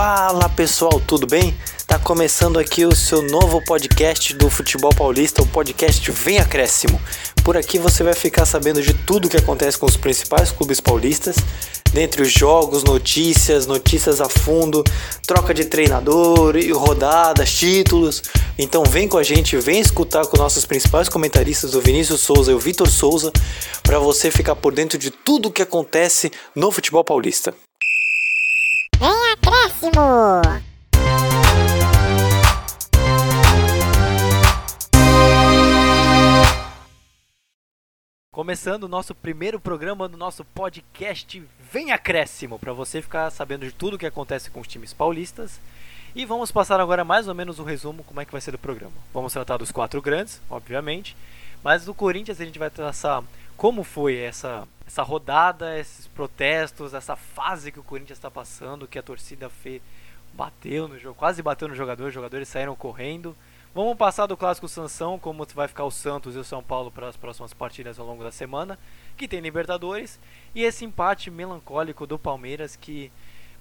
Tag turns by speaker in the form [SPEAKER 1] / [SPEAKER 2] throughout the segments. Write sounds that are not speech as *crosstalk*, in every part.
[SPEAKER 1] Fala pessoal, tudo bem? Tá começando aqui o seu novo podcast do Futebol Paulista, o podcast Vem Acréscimo. Por aqui você vai ficar sabendo de tudo que acontece com os principais clubes paulistas, dentre os jogos, notícias, notícias a fundo, troca de treinador, rodadas, títulos. Então vem com a gente, vem escutar com nossos principais comentaristas, o Vinícius Souza e o Vitor Souza, para você ficar por dentro de tudo o que acontece no futebol paulista.
[SPEAKER 2] Acréscimo!
[SPEAKER 1] Começando o nosso primeiro programa do nosso podcast Vem Acréscimo, para você ficar sabendo de tudo o que acontece com os times paulistas. E vamos passar agora mais ou menos um resumo como é que vai ser o programa. Vamos tratar dos quatro grandes, obviamente, mas do Corinthians a gente vai traçar como foi essa, essa rodada, esses protestos, essa fase que o Corinthians está passando, que a torcida fez, bateu no jogo, quase bateu no jogador, os jogadores saíram correndo. Vamos passar do clássico Sansão, como vai ficar o Santos e o São Paulo para as próximas partidas ao longo da semana, que tem Libertadores, e esse empate melancólico do Palmeiras que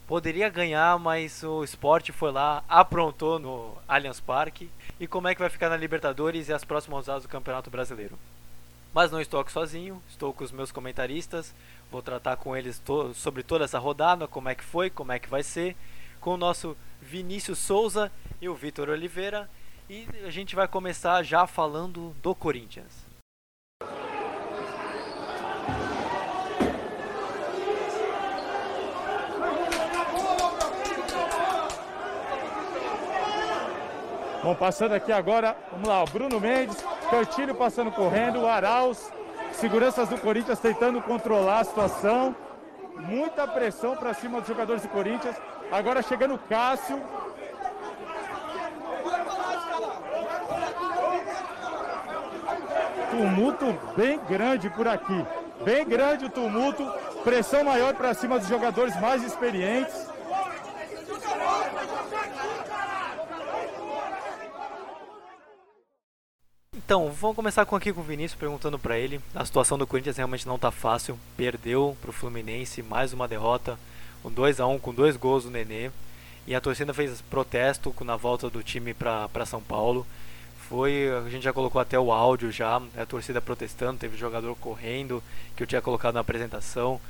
[SPEAKER 1] poderia ganhar, mas o esporte foi lá, aprontou no Allianz Parque. E como é que vai ficar na Libertadores e as próximas rodadas do Campeonato Brasileiro? Mas não estou aqui sozinho, estou com os meus comentaristas. Vou tratar com eles to sobre toda essa rodada, como é que foi, como é que vai ser, com o nosso Vinícius Souza e o Vitor Oliveira. E a gente vai começar já falando do Corinthians.
[SPEAKER 3] Bom, passando aqui agora, vamos lá, o Bruno Mendes, Cantilho passando correndo, o Arauz, seguranças do Corinthians tentando controlar a situação. Muita pressão para cima dos jogadores do Corinthians. Agora chegando o Cássio. Tumulto bem grande por aqui. Bem grande o tumulto. Pressão maior para cima dos jogadores mais experientes.
[SPEAKER 1] Então, vamos começar com aqui com o Vinícius perguntando para ele. A situação do Corinthians realmente não tá fácil. Perdeu pro Fluminense, mais uma derrota, um 2 a 1 com dois gols do Nenê. E a torcida fez protesto na volta do time para São Paulo. Foi, a gente já colocou até o áudio já, a torcida protestando, teve jogador correndo, que eu tinha colocado na apresentação.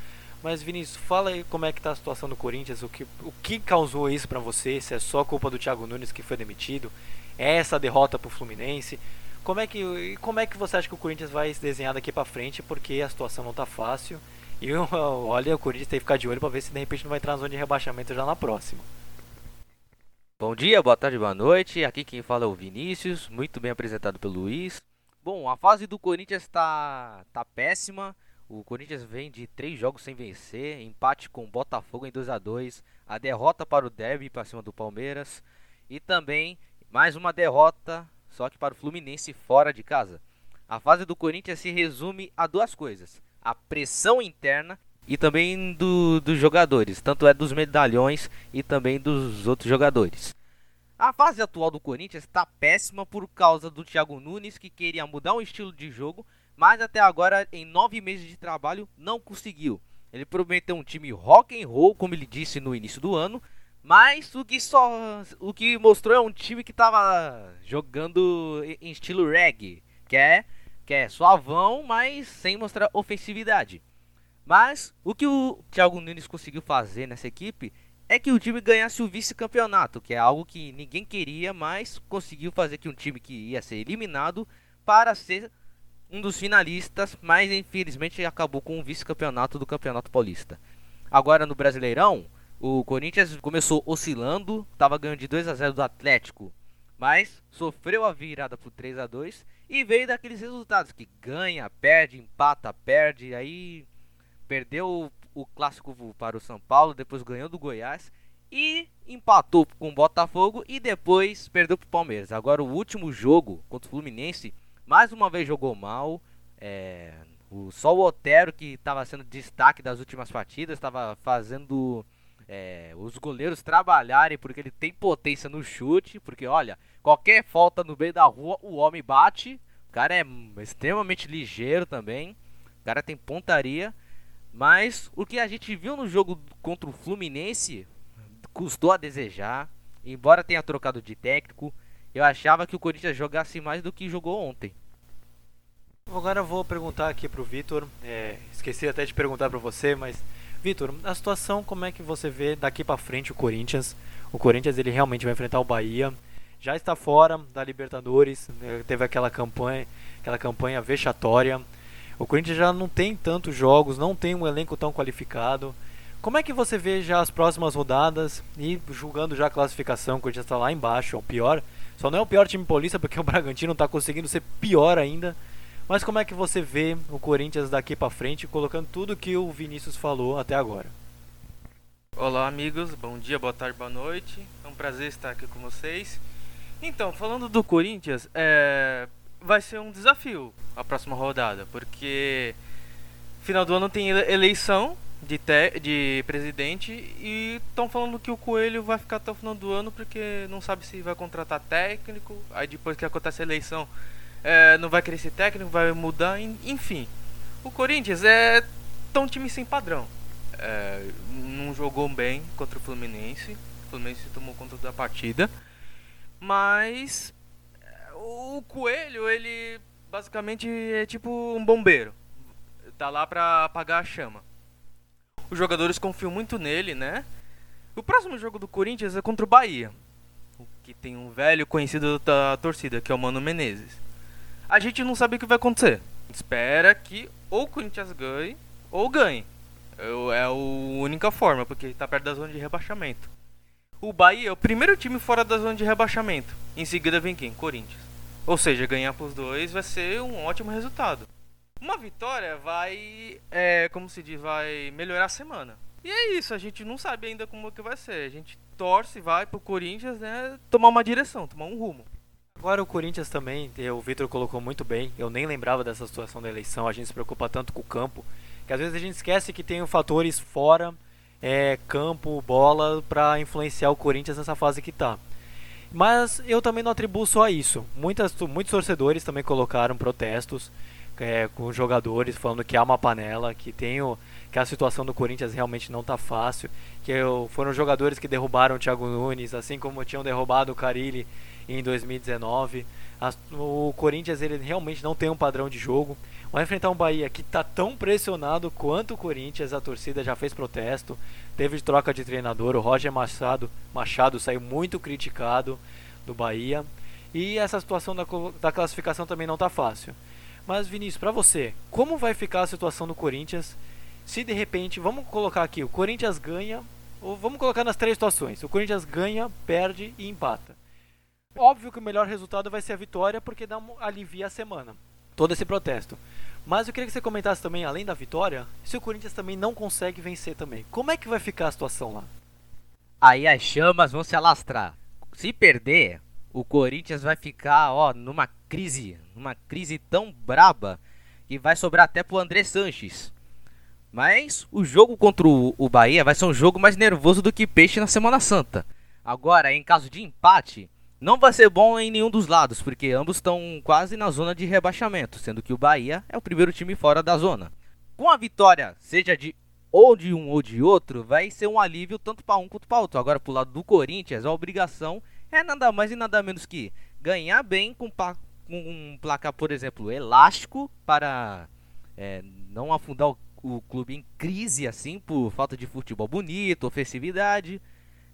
[SPEAKER 1] Mas Vinícius, fala aí como é que tá a situação do Corinthians, o que, o que causou isso para você? Se é só culpa do Thiago Nunes que foi demitido? É essa derrota pro Fluminense? Como é que como é que você acha que o Corinthians vai se desenhar daqui para frente? Porque a situação não tá fácil. E *laughs* olha, o Corinthians tem que ficar de olho para ver se de repente não vai entrar na zona de rebaixamento já na próxima.
[SPEAKER 4] Bom dia, boa tarde, boa noite. Aqui quem fala é o Vinícius, muito bem apresentado pelo Luiz. Bom, a fase do Corinthians está tá péssima. O Corinthians vem de três jogos sem vencer, empate com o Botafogo em 2 a 2 a derrota para o Derby para cima do Palmeiras e também mais uma derrota só que para o Fluminense fora de casa. A fase do Corinthians se resume a duas coisas: a pressão interna e também do, dos jogadores, tanto é dos medalhões e também dos outros jogadores. A fase atual do Corinthians está péssima por causa do Thiago Nunes que queria mudar o estilo de jogo, mas até agora em nove meses de trabalho não conseguiu. Ele prometeu um time rock and roll, como ele disse no início do ano, mas o que só o que mostrou é um time que tava jogando em estilo reggae, que é que é suavão, mas sem mostrar ofensividade. Mas o que o Thiago Nunes conseguiu fazer nessa equipe é que o time ganhasse o vice-campeonato, que é algo que ninguém queria, mas conseguiu fazer que um time que ia ser eliminado para ser um dos finalistas, mas infelizmente acabou com o vice-campeonato do Campeonato Paulista. Agora no Brasileirão, o Corinthians começou oscilando, estava ganhando de 2 a 0 do Atlético, mas sofreu a virada por 3 a 2 e veio daqueles resultados que ganha, perde, empata, perde, aí perdeu o clássico para o São Paulo, depois ganhou do Goiás e empatou com o Botafogo e depois perdeu para o Palmeiras. Agora o último jogo contra o Fluminense, mais uma vez jogou mal, é, o, só o Otero que estava sendo destaque das últimas partidas, estava fazendo é, os goleiros trabalharem, porque ele tem potência no chute, porque olha, qualquer falta no meio da rua, o homem bate. O cara é extremamente ligeiro também. O cara tem pontaria. Mas o que a gente viu no jogo contra o Fluminense, custou a desejar. Embora tenha trocado de técnico, eu achava que o Corinthians jogasse mais do que jogou ontem.
[SPEAKER 1] Agora eu vou perguntar aqui pro Vitor. É, esqueci até de perguntar para você, mas Vitor, a situação como é que você vê daqui para frente o Corinthians? O Corinthians ele realmente vai enfrentar o Bahia. Já está fora da Libertadores, né, teve aquela campanha, aquela campanha vexatória. O Corinthians já não tem tantos jogos, não tem um elenco tão qualificado. Como é que você vê já as próximas rodadas e julgando já a classificação, o Corinthians está lá embaixo, é o pior. Só não é o pior time paulista porque o Bragantino está conseguindo ser pior ainda. Mas como é que você vê o Corinthians daqui para frente, colocando tudo que o Vinícius falou até agora?
[SPEAKER 5] Olá, amigos. Bom dia, boa tarde, boa noite. É um prazer estar aqui com vocês. Então, falando do Corinthians, é... vai ser um desafio a próxima rodada, porque final do ano tem eleição de, te... de presidente e estão falando que o Coelho vai ficar até o final do ano porque não sabe se vai contratar técnico. Aí depois que acontece a eleição é, não vai crescer técnico, vai mudar, enfim. O Corinthians é tão time sem padrão. É, não jogou bem contra o Fluminense. O Fluminense tomou conta da partida. Mas é, o Coelho, ele basicamente é tipo um bombeiro. Tá lá pra apagar a chama. Os jogadores confiam muito nele, né? O próximo jogo do Corinthians é contra o Bahia. Que tem um velho conhecido da torcida, que é o Mano Menezes a gente não sabe o que vai acontecer. Espera que ou o Corinthians ganhe ou ganhe. É a única forma, porque está perto da zona de rebaixamento. O Bahia é o primeiro time fora da zona de rebaixamento. Em seguida vem quem? Corinthians. Ou seja, ganhar para os dois vai ser um ótimo resultado. Uma vitória vai, é, como se diz, vai melhorar a semana. E é isso, a gente não sabe ainda como que vai ser. A gente torce, vai pro Corinthians, né, tomar uma direção, tomar um rumo.
[SPEAKER 1] Agora o Corinthians também, o Vitor colocou muito bem, eu nem lembrava dessa situação da eleição, a gente se preocupa tanto com o campo, que às vezes a gente esquece que tem fatores fora, é, campo, bola, para influenciar o Corinthians nessa fase que está. Mas eu também não atribuo só a isso. Muitas, muitos torcedores também colocaram protestos é, com jogadores falando que há uma panela, que tem o, que a situação do Corinthians realmente não está fácil, que eu, foram jogadores que derrubaram o Thiago Nunes, assim como tinham derrubado o Carilli em 2019. As, o Corinthians ele realmente não tem um padrão de jogo. Vai enfrentar um Bahia que está tão pressionado quanto o Corinthians. A torcida já fez protesto, teve troca de treinador. O Roger Machado, Machado saiu muito criticado do Bahia. E essa situação da, da classificação também não está fácil. Mas Vinícius, para você, como vai ficar a situação do Corinthians se de repente, vamos colocar aqui, o Corinthians ganha, ou vamos colocar nas três situações: o Corinthians ganha, perde e empata. Óbvio que o melhor resultado vai ser a vitória, porque dá um, alivia a semana. Todo esse protesto. Mas eu queria que você comentasse também, além da vitória, se o Corinthians também não consegue vencer também. Como é que vai ficar a situação lá?
[SPEAKER 4] Aí as chamas vão se alastrar. Se perder, o Corinthians vai ficar, ó, numa crise, numa crise tão braba que vai sobrar até pro André Sanches. Mas o jogo contra o Bahia vai ser um jogo mais nervoso do que Peixe na Semana Santa. Agora, em caso de empate, não vai ser bom em nenhum dos lados, porque ambos estão quase na zona de rebaixamento, sendo que o Bahia é o primeiro time fora da zona. Com a vitória, seja de ou de um ou de outro, vai ser um alívio tanto para um quanto para outro. Agora, pro lado do Corinthians, a obrigação é nada mais e nada menos que ganhar bem com, com um placar, por exemplo, elástico para é, não afundar o, o clube em crise assim por falta de futebol bonito, ofensividade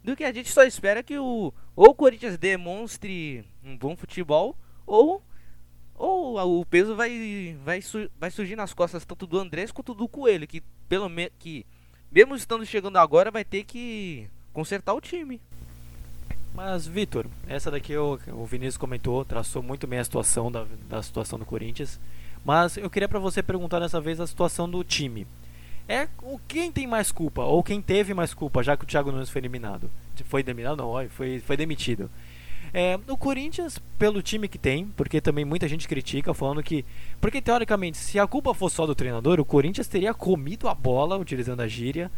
[SPEAKER 4] do que a gente só espera que o ou o Corinthians demonstre um bom futebol ou ou o peso vai vai, vai surgir nas costas tanto do Andrés quanto do Coelho, que pelo menos que mesmo estando chegando agora vai ter que consertar o time.
[SPEAKER 1] Mas Vitor, essa daqui o, o Vinícius comentou, traçou muito bem a situação da, da situação do Corinthians. Mas eu queria para você perguntar dessa vez a situação do time é o quem tem mais culpa ou quem teve mais culpa, já que o Thiago Nunes foi eliminado. Foi eliminado não, foi, foi demitido. É, o Corinthians, pelo time que tem, porque também muita gente critica, falando que. Porque teoricamente, se a culpa fosse só do treinador, o Corinthians teria comido a bola, utilizando a gíria,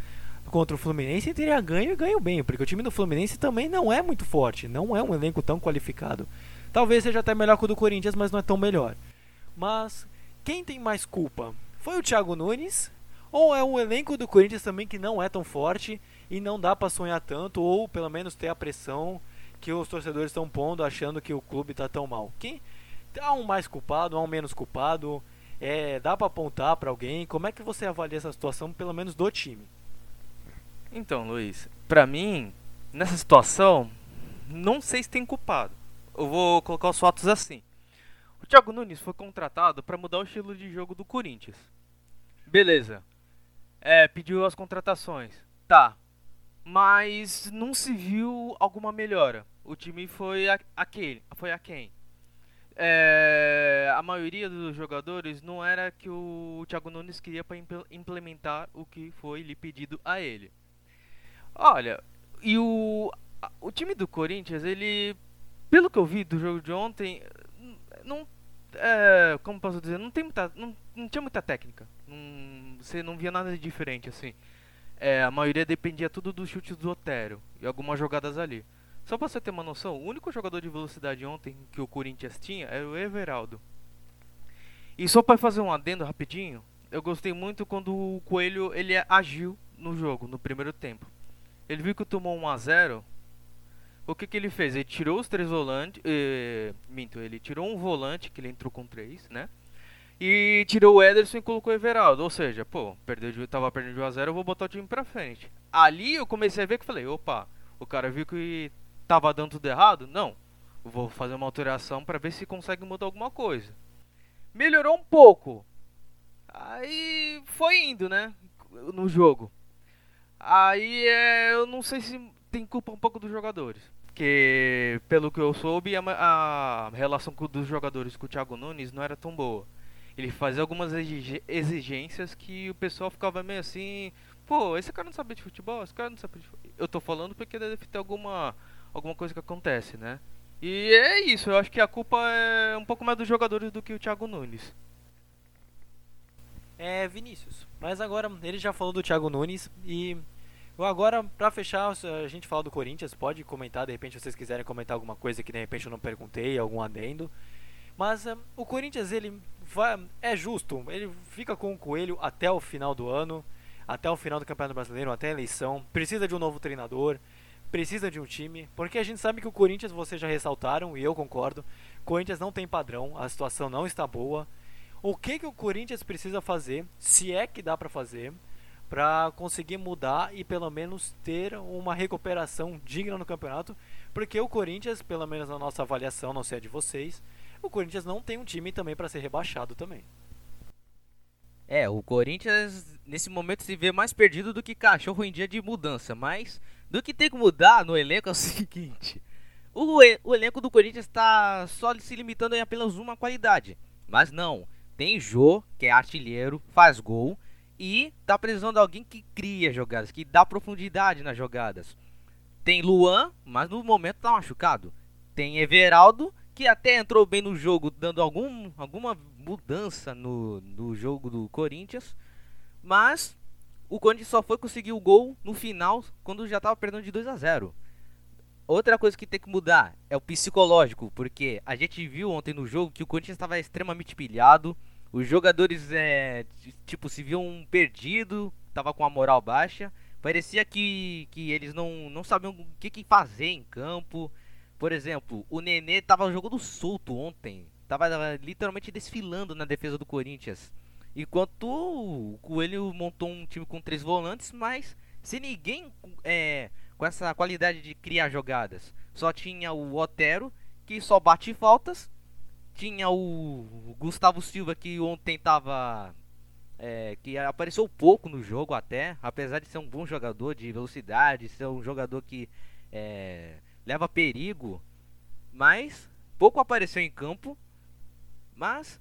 [SPEAKER 1] contra o Fluminense e teria ganho e ganho bem, porque o time do Fluminense também não é muito forte, não é um elenco tão qualificado. Talvez seja até melhor que o do Corinthians, mas não é tão melhor. Mas quem tem mais culpa? Foi o Thiago Nunes ou é um elenco do Corinthians também que não é tão forte e não dá para sonhar tanto ou pelo menos ter a pressão que os torcedores estão pondo achando que o clube está tão mal. Quem há um mais culpado, há um menos culpado? É, dá para apontar para alguém? Como é que você avalia essa situação, pelo menos do time?
[SPEAKER 5] Então, Luiz, pra mim, nessa situação, não sei se tem culpado. Eu vou colocar os fatos assim. O Thiago Nunes foi contratado para mudar o estilo de jogo do Corinthians. Beleza. É, pediu as contratações. Tá. Mas não se viu alguma melhora. O time foi a, aquele, foi a quem? É, a maioria dos jogadores não era que o Thiago Nunes queria para implementar o que foi lhe pedido a ele. Olha, e o, o time do Corinthians, ele, pelo que eu vi do jogo de ontem, não, é, como posso dizer, não tem muita, não, não tinha muita técnica. Não, você não via nada de diferente assim. É, a maioria dependia tudo dos chutes do Otero e algumas jogadas ali. Só pra você ter uma noção, o único jogador de velocidade ontem que o Corinthians tinha era o Everaldo. E só para fazer um adendo rapidinho, eu gostei muito quando o Coelho ele agiu no jogo, no primeiro tempo. Ele viu que tomou 1 a 0 o que, que ele fez? Ele tirou os três volantes. Eh, minto, ele tirou um volante, que ele entrou com três, né? E tirou o Ederson e colocou o Everaldo. Ou seja, pô, perdeu de, tava perdendo de 1 a 0 eu vou botar o time pra frente. Ali eu comecei a ver que falei, opa, o cara viu que tava dando tudo errado? Não. Vou fazer uma alteração para ver se consegue mudar alguma coisa. Melhorou um pouco. Aí foi indo, né? No jogo. Aí é, eu não sei se tem culpa um pouco dos jogadores. Porque, pelo que eu soube, a, a relação dos jogadores com o Thiago Nunes não era tão boa. Ele fazia algumas exigências que o pessoal ficava meio assim. Pô, esse cara não sabe de futebol, esse cara não sabe de futebol. Eu tô falando porque deve ter alguma, alguma coisa que acontece, né? E é isso, eu acho que a culpa é um pouco mais dos jogadores do que o Thiago Nunes.
[SPEAKER 1] É, Vinícius. Mas agora ele já falou do Thiago Nunes e agora para fechar, a gente fala do Corinthians, pode comentar, de repente vocês quiserem comentar alguma coisa que de repente eu não perguntei, algum adendo. Mas um, o Corinthians ele vai, é justo, ele fica com o Coelho até o final do ano, até o final do Campeonato Brasileiro, até a eleição. Precisa de um novo treinador, precisa de um time, porque a gente sabe que o Corinthians, vocês já ressaltaram e eu concordo, Corinthians não tem padrão, a situação não está boa. O que, que o Corinthians precisa fazer, se é que dá para fazer, para conseguir mudar e pelo menos ter uma recuperação digna no campeonato? Porque o Corinthians, pelo menos na nossa avaliação, não sei a de vocês, o Corinthians não tem um time também para ser rebaixado também.
[SPEAKER 4] É, o Corinthians nesse momento se vê mais perdido do que cachorro em dia de mudança, mas do que tem que mudar no elenco é o *laughs* seguinte: o, o elenco do Corinthians está só se limitando em apenas uma qualidade, mas não, tem Jô, que é artilheiro, faz gol e tá precisando de alguém que cria jogadas, que dá profundidade nas jogadas. Tem Luan, mas no momento tá machucado. Tem Everaldo, que até entrou bem no jogo, dando algum, alguma mudança no, no jogo do Corinthians. Mas o Corinthians só foi conseguir o gol no final, quando já tava perdendo de 2 a 0 Outra coisa que tem que mudar é o psicológico, porque a gente viu ontem no jogo que o Corinthians estava extremamente pilhado, os jogadores é, tipo se viam perdido, tava com a moral baixa, parecia que, que eles não, não sabiam o que, que fazer em campo. Por exemplo, o Nenê tava jogando solto ontem, tava literalmente desfilando na defesa do Corinthians. Enquanto o Coelho montou um time com três volantes, mas sem ninguém é, com essa qualidade de criar jogadas. Só tinha o Otero, que só bate faltas. Tinha o Gustavo Silva, que ontem tava. É, que apareceu pouco no jogo até, apesar de ser um bom jogador de velocidade, ser um jogador que é, leva perigo, mas pouco apareceu em campo. Mas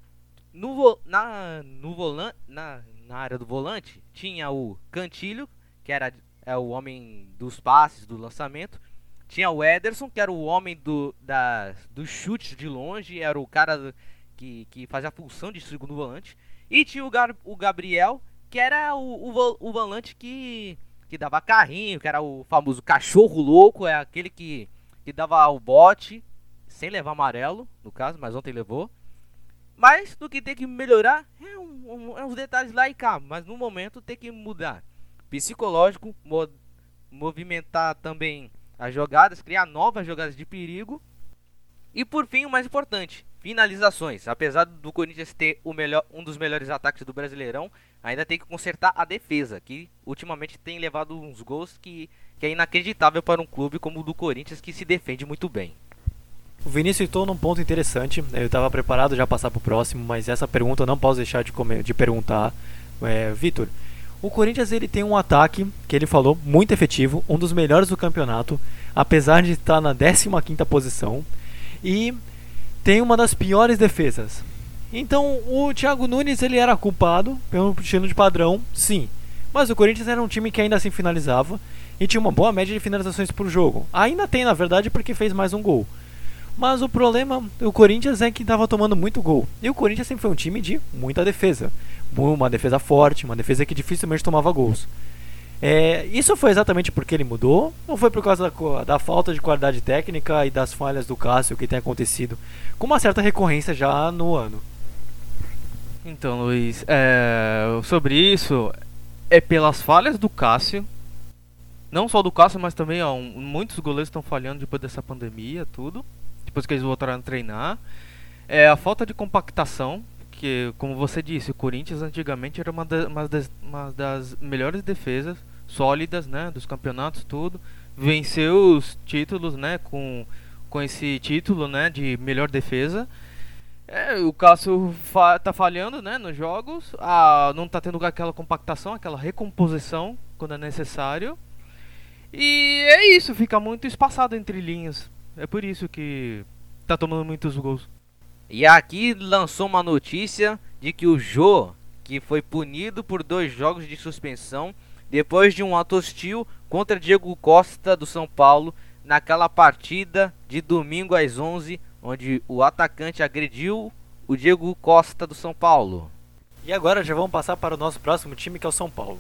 [SPEAKER 4] no, na, no volan, na, na área do volante tinha o Cantilho, que era é o homem dos passes, do lançamento. Tinha o Ederson, que era o homem do, da, dos chutes de longe, era o cara que, que fazia a função de segundo volante. E tinha o, Gar, o Gabriel, que era o, o, o volante que, que dava carrinho, que era o famoso cachorro louco, é aquele que, que dava o bote, sem levar amarelo, no caso, mas ontem levou. Mas do que tem que melhorar é, um, um, é uns detalhes lá e cá, mas no momento tem que mudar psicológico, movimentar também as jogadas, criar novas jogadas de perigo. E por fim, o mais importante, finalizações. Apesar do Corinthians ter melhor, um dos melhores ataques do Brasileirão, ainda tem que consertar a defesa, que ultimamente tem levado uns gols que, que é inacreditável para um clube como o do Corinthians, que se defende muito bem.
[SPEAKER 1] O Vinícius citou num ponto interessante. Eu estava preparado já passar para o próximo, mas essa pergunta eu não posso deixar de, comer, de perguntar. É, Vitor, o Corinthians ele tem um ataque que ele falou muito efetivo, um dos melhores do campeonato, apesar de estar na 15ª posição e tem uma das piores defesas. Então, o Thiago Nunes ele era culpado pelo estilo de padrão, sim. Mas o Corinthians era um time que ainda assim finalizava e tinha uma boa média de finalizações por jogo. Ainda tem, na verdade, porque fez mais um gol. Mas o problema do Corinthians é que estava tomando muito gol. E o Corinthians sempre foi um time de muita defesa. Uma defesa forte, uma defesa que dificilmente tomava gols. É, isso foi exatamente porque ele mudou? Ou foi por causa da, da, falta de qualidade técnica e das falhas do Cássio que tem acontecido com uma certa recorrência já no ano?
[SPEAKER 5] Então, Luiz, é, sobre isso, é pelas falhas do Cássio. Não só do Cássio, mas também ó, muitos goleiros estão falhando depois dessa pandemia, tudo depois que eles voltaram a treinar. É a falta de compactação, que, como você disse, o Corinthians antigamente era uma, uma, das, uma das melhores defesas sólidas, né, dos campeonatos, tudo. Venceu os títulos, né, com, com esse título, né, de melhor defesa. É, o Cássio fa tá falhando, né, nos jogos. Ah, não tá tendo aquela compactação, aquela recomposição quando é necessário. E é isso, fica muito espaçado entre linhas. É por isso que tá tomando muitos gols.
[SPEAKER 4] E aqui lançou uma notícia de que o Jô, que foi punido por dois jogos de suspensão depois de um ato hostil contra Diego Costa do São Paulo naquela partida de domingo às 11, onde o atacante agrediu o Diego Costa do São Paulo.
[SPEAKER 1] E agora já vamos passar para o nosso próximo time que é o São Paulo.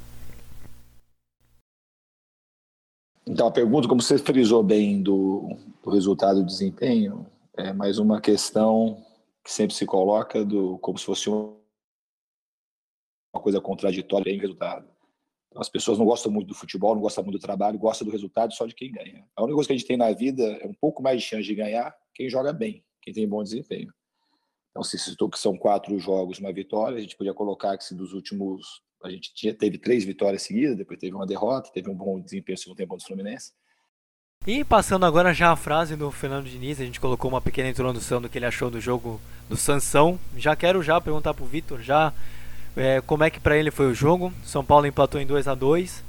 [SPEAKER 6] Então, a pergunta, como você frisou bem do, do resultado do desempenho, é mais uma questão que sempre se coloca do como se fosse uma coisa contraditória em resultado. As pessoas não gostam muito do futebol, não gostam muito do trabalho, gostam do resultado só de quem ganha. A única coisa que a gente tem na vida é um pouco mais de chance de ganhar quem joga bem, quem tem bom desempenho. Então, se citou que são quatro jogos, uma vitória, a gente podia colocar que se dos últimos a gente tinha, teve três vitórias seguidas, depois teve uma derrota, teve um bom desempenho no segundo tempo do Fluminense.
[SPEAKER 1] E passando agora já a frase do Fernando Diniz, a gente colocou uma pequena introdução do que ele achou do jogo do Sansão. Já quero já perguntar pro Vitor já é, como é que para ele foi o jogo. São Paulo empatou em 2 a 2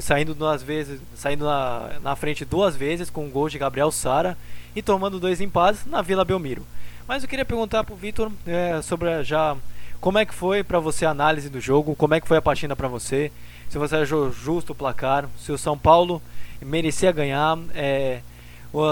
[SPEAKER 1] saindo duas vezes, saindo na, na frente duas vezes com um gol de Gabriel Sara e tomando dois empates na Vila Belmiro. Mas eu queria perguntar pro Vitor é, sobre já como é que foi para você a análise do jogo? Como é que foi a partida para você? Se você achou justo o placar? Se o São Paulo merecia ganhar? É,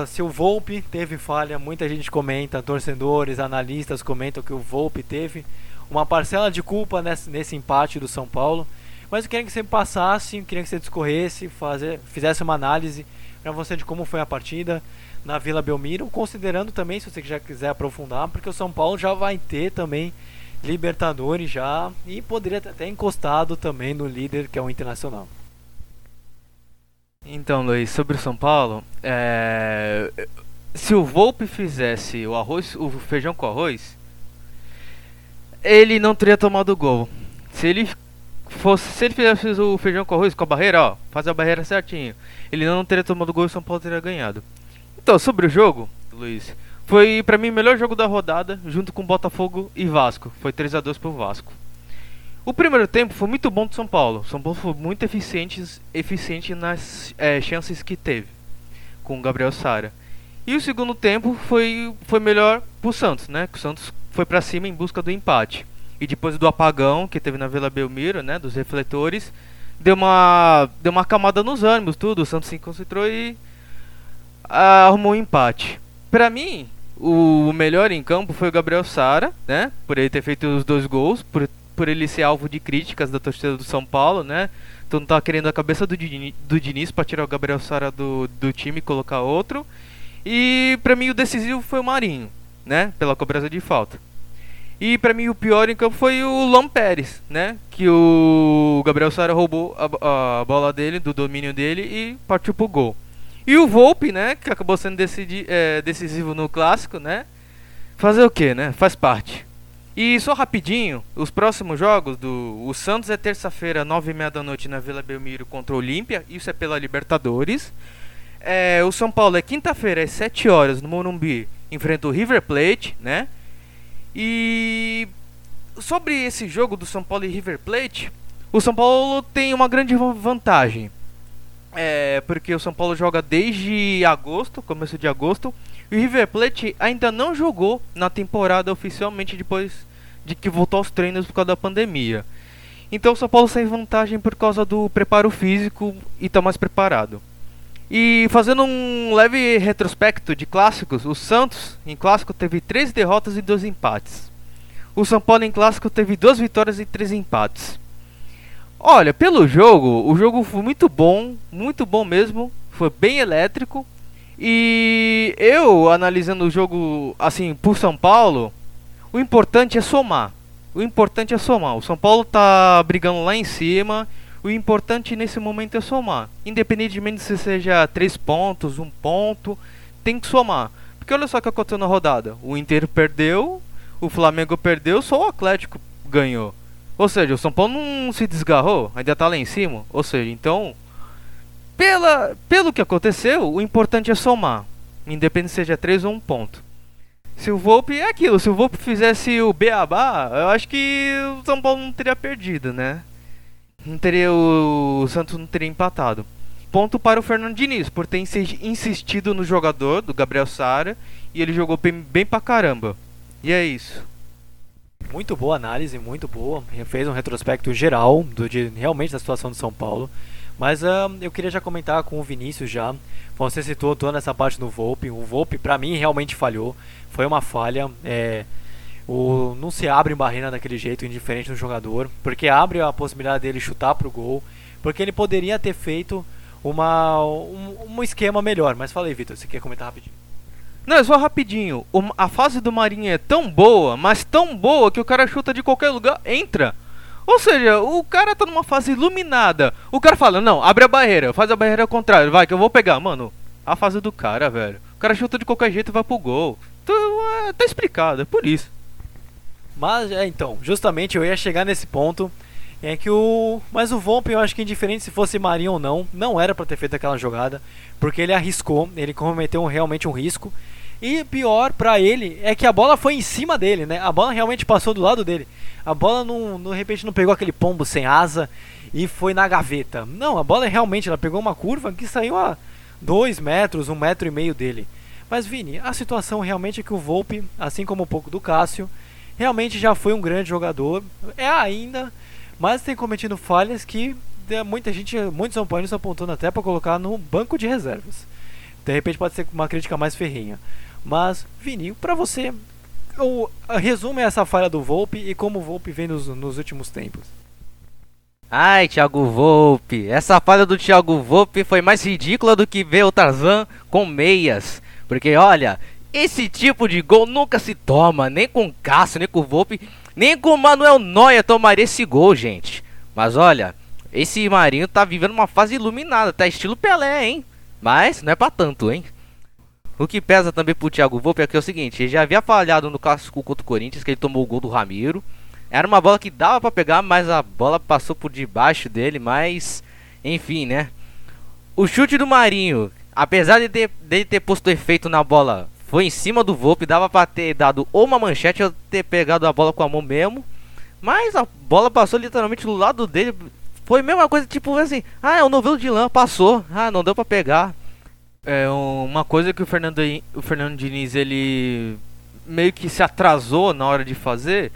[SPEAKER 1] se o Volpe teve falha, muita gente comenta, torcedores, analistas comentam que o Volpe teve uma parcela de culpa nesse, nesse empate do São Paulo. Mas eu queria que você passasse, queria que você discorresse, fazer, fizesse uma análise para você de como foi a partida na Vila Belmiro, considerando também, se você já quiser aprofundar, porque o São Paulo já vai ter também Libertadores já e poderia ter até encostado também no líder que é o Internacional.
[SPEAKER 5] Então, Luiz, sobre o São Paulo, é... se o Volpe fizesse o arroz, o feijão com arroz, ele não teria tomado o gol. Se ele fosse, se ele fizesse o feijão com arroz com a barreira, ó, fazer a barreira certinho, ele não teria tomado o gol e o São Paulo teria ganhado. Então, sobre o jogo, Luiz, foi para mim o melhor jogo da rodada, junto com Botafogo e Vasco. Foi 3 a 2 pro Vasco. O primeiro tempo foi muito bom do São Paulo. São Paulo foi muito eficiente, eficiente nas é, chances que teve com o Gabriel Sara. E o segundo tempo foi, foi melhor pro Santos, né? Que o Santos foi para cima em busca do empate. E depois do apagão que teve na Vila Belmiro, né? Dos refletores, deu uma, deu uma camada nos ânimos, tudo. O Santos se concentrou e ah, arrumou um empate. Para mim, o melhor em campo foi o Gabriel Sara, né? Por ele ter feito os dois gols, por, por ele ser alvo de críticas da torcida do São Paulo, né? Então tá querendo a cabeça do, Diniz, do Diniz para tirar o Gabriel Sara do, do time e colocar outro. E para mim o decisivo foi o Marinho, né? Pela cobrança de falta. E pra mim o pior em campo foi o Lom Pérez, né? Que o Gabriel Sara roubou a, a, bola dele, do domínio dele e partiu pro gol. E o Volpe, né? Que acabou sendo decidi, é, decisivo no clássico, né? Fazer o que, né? Faz parte. E só rapidinho, os próximos jogos do o Santos é terça-feira, nove e meia da noite na Vila Belmiro contra o Olímpia, isso é pela Libertadores. É, o São Paulo é quinta-feira às 7 horas no Morumbi, enfrenta o River Plate, né? E sobre esse jogo do São Paulo e River Plate, o São Paulo tem uma grande vantagem. É, porque o São Paulo joga desde agosto, começo de agosto, e o River Plate ainda não jogou na temporada oficialmente depois de que voltou aos treinos por causa da pandemia. Então o São Paulo tem vantagem por causa do preparo físico e está mais preparado. E fazendo um leve retrospecto de clássicos, o Santos em clássico teve 3 derrotas e 2 empates. O São Paulo em clássico teve 2 vitórias e 3 empates. Olha, pelo jogo, o jogo foi muito bom, muito bom mesmo, foi bem elétrico. E eu analisando o jogo assim por São Paulo, o importante é somar. O importante é somar. O São Paulo tá brigando lá em cima. O importante nesse momento é somar. Independentemente se seja 3 pontos, 1 um ponto, tem que somar. Porque olha só o que aconteceu na rodada. O Inter perdeu, o Flamengo perdeu, só o Atlético ganhou. Ou seja, o São Paulo não se desgarrou, ainda tá lá em cima. Ou seja, então, pela, pelo que aconteceu, o importante é somar. Independente seja 3 ou 1 ponto. Se o Volpe é aquilo, se o Volpe fizesse o Beabá, eu acho que o São Paulo não teria perdido, né? Não teria o, o Santos não teria empatado. Ponto para o Fernando Diniz, por ter insistido no jogador, do Gabriel Sara, e ele jogou bem, bem pra caramba. E é isso.
[SPEAKER 1] Muito boa análise, muito boa. Fez um retrospecto geral do, de, realmente da situação do São Paulo. Mas uh, eu queria já comentar com o Vinícius já. Você citou toda essa parte do Volpe. O Volpe, para mim, realmente falhou. Foi uma falha. É, o, não se abre barreira daquele jeito, indiferente do jogador. Porque abre a possibilidade dele chutar pro gol. Porque ele poderia ter feito uma, um, um esquema melhor. Mas fala aí, Vitor, você quer comentar rapidinho?
[SPEAKER 5] Não, é só rapidinho. O, a fase do Marinho é tão boa, mas tão boa que o cara chuta de qualquer lugar, entra. Ou seja, o cara tá numa fase iluminada. O cara fala, não, abre a barreira, faz a barreira ao contrário, vai que eu vou pegar. Mano, a fase do cara, velho. O cara chuta de qualquer jeito e vai pro gol. Então, é, tá explicado, é por isso.
[SPEAKER 1] Mas, é, então, justamente eu ia chegar nesse ponto. É que o. Mas o Vomp, eu acho que indiferente se fosse Marinho ou não, não era para ter feito aquela jogada. Porque ele arriscou, ele cometeu realmente um risco. E pior para ele é que a bola foi em cima dele, né? A bola realmente passou do lado dele. A bola não, de repente não pegou aquele pombo sem asa e foi na gaveta. Não, a bola realmente ela pegou uma curva que saiu a 2 metros, um metro e meio dele. Mas Vini, a situação realmente é que o Volpe, assim como um pouco do Cássio, realmente já foi um grande jogador. É ainda, mas tem cometido falhas que muita gente, muitos São apontando até para colocar no banco de reservas. De repente pode ser uma crítica mais ferrinha. Mas, Vini, para você, o resumo é essa falha do Volpe e como o Volpe vem nos, nos últimos tempos.
[SPEAKER 4] Ai, Thiago Volpe, essa falha do Thiago Volpe foi mais ridícula do que ver o Tarzan com meias. Porque olha, esse tipo de gol nunca se toma, nem com Cássio, nem com Volpe, nem com Manuel Noia tomaria esse gol, gente. Mas olha, esse Marinho tá vivendo uma fase iluminada, tá estilo Pelé, hein? Mas não é pra tanto, hein? O que pesa também pro Thiago Volpe é que é o seguinte, ele já havia falhado no clássico contra o Corinthians, que ele tomou o gol do Ramiro. Era uma bola que dava para pegar, mas a bola passou por debaixo dele, mas enfim, né? O chute do Marinho, apesar de ter, de ter posto efeito na bola, foi em cima do Volpe, dava para ter dado ou uma manchete ou ter pegado a bola com a mão mesmo. Mas a bola passou literalmente do lado dele. Foi a mesma coisa, tipo assim, ah, é o novelo de lã, passou. Ah, não deu para pegar.
[SPEAKER 5] É uma coisa que o Fernando, o Fernando Diniz ele meio que se atrasou na hora de fazer.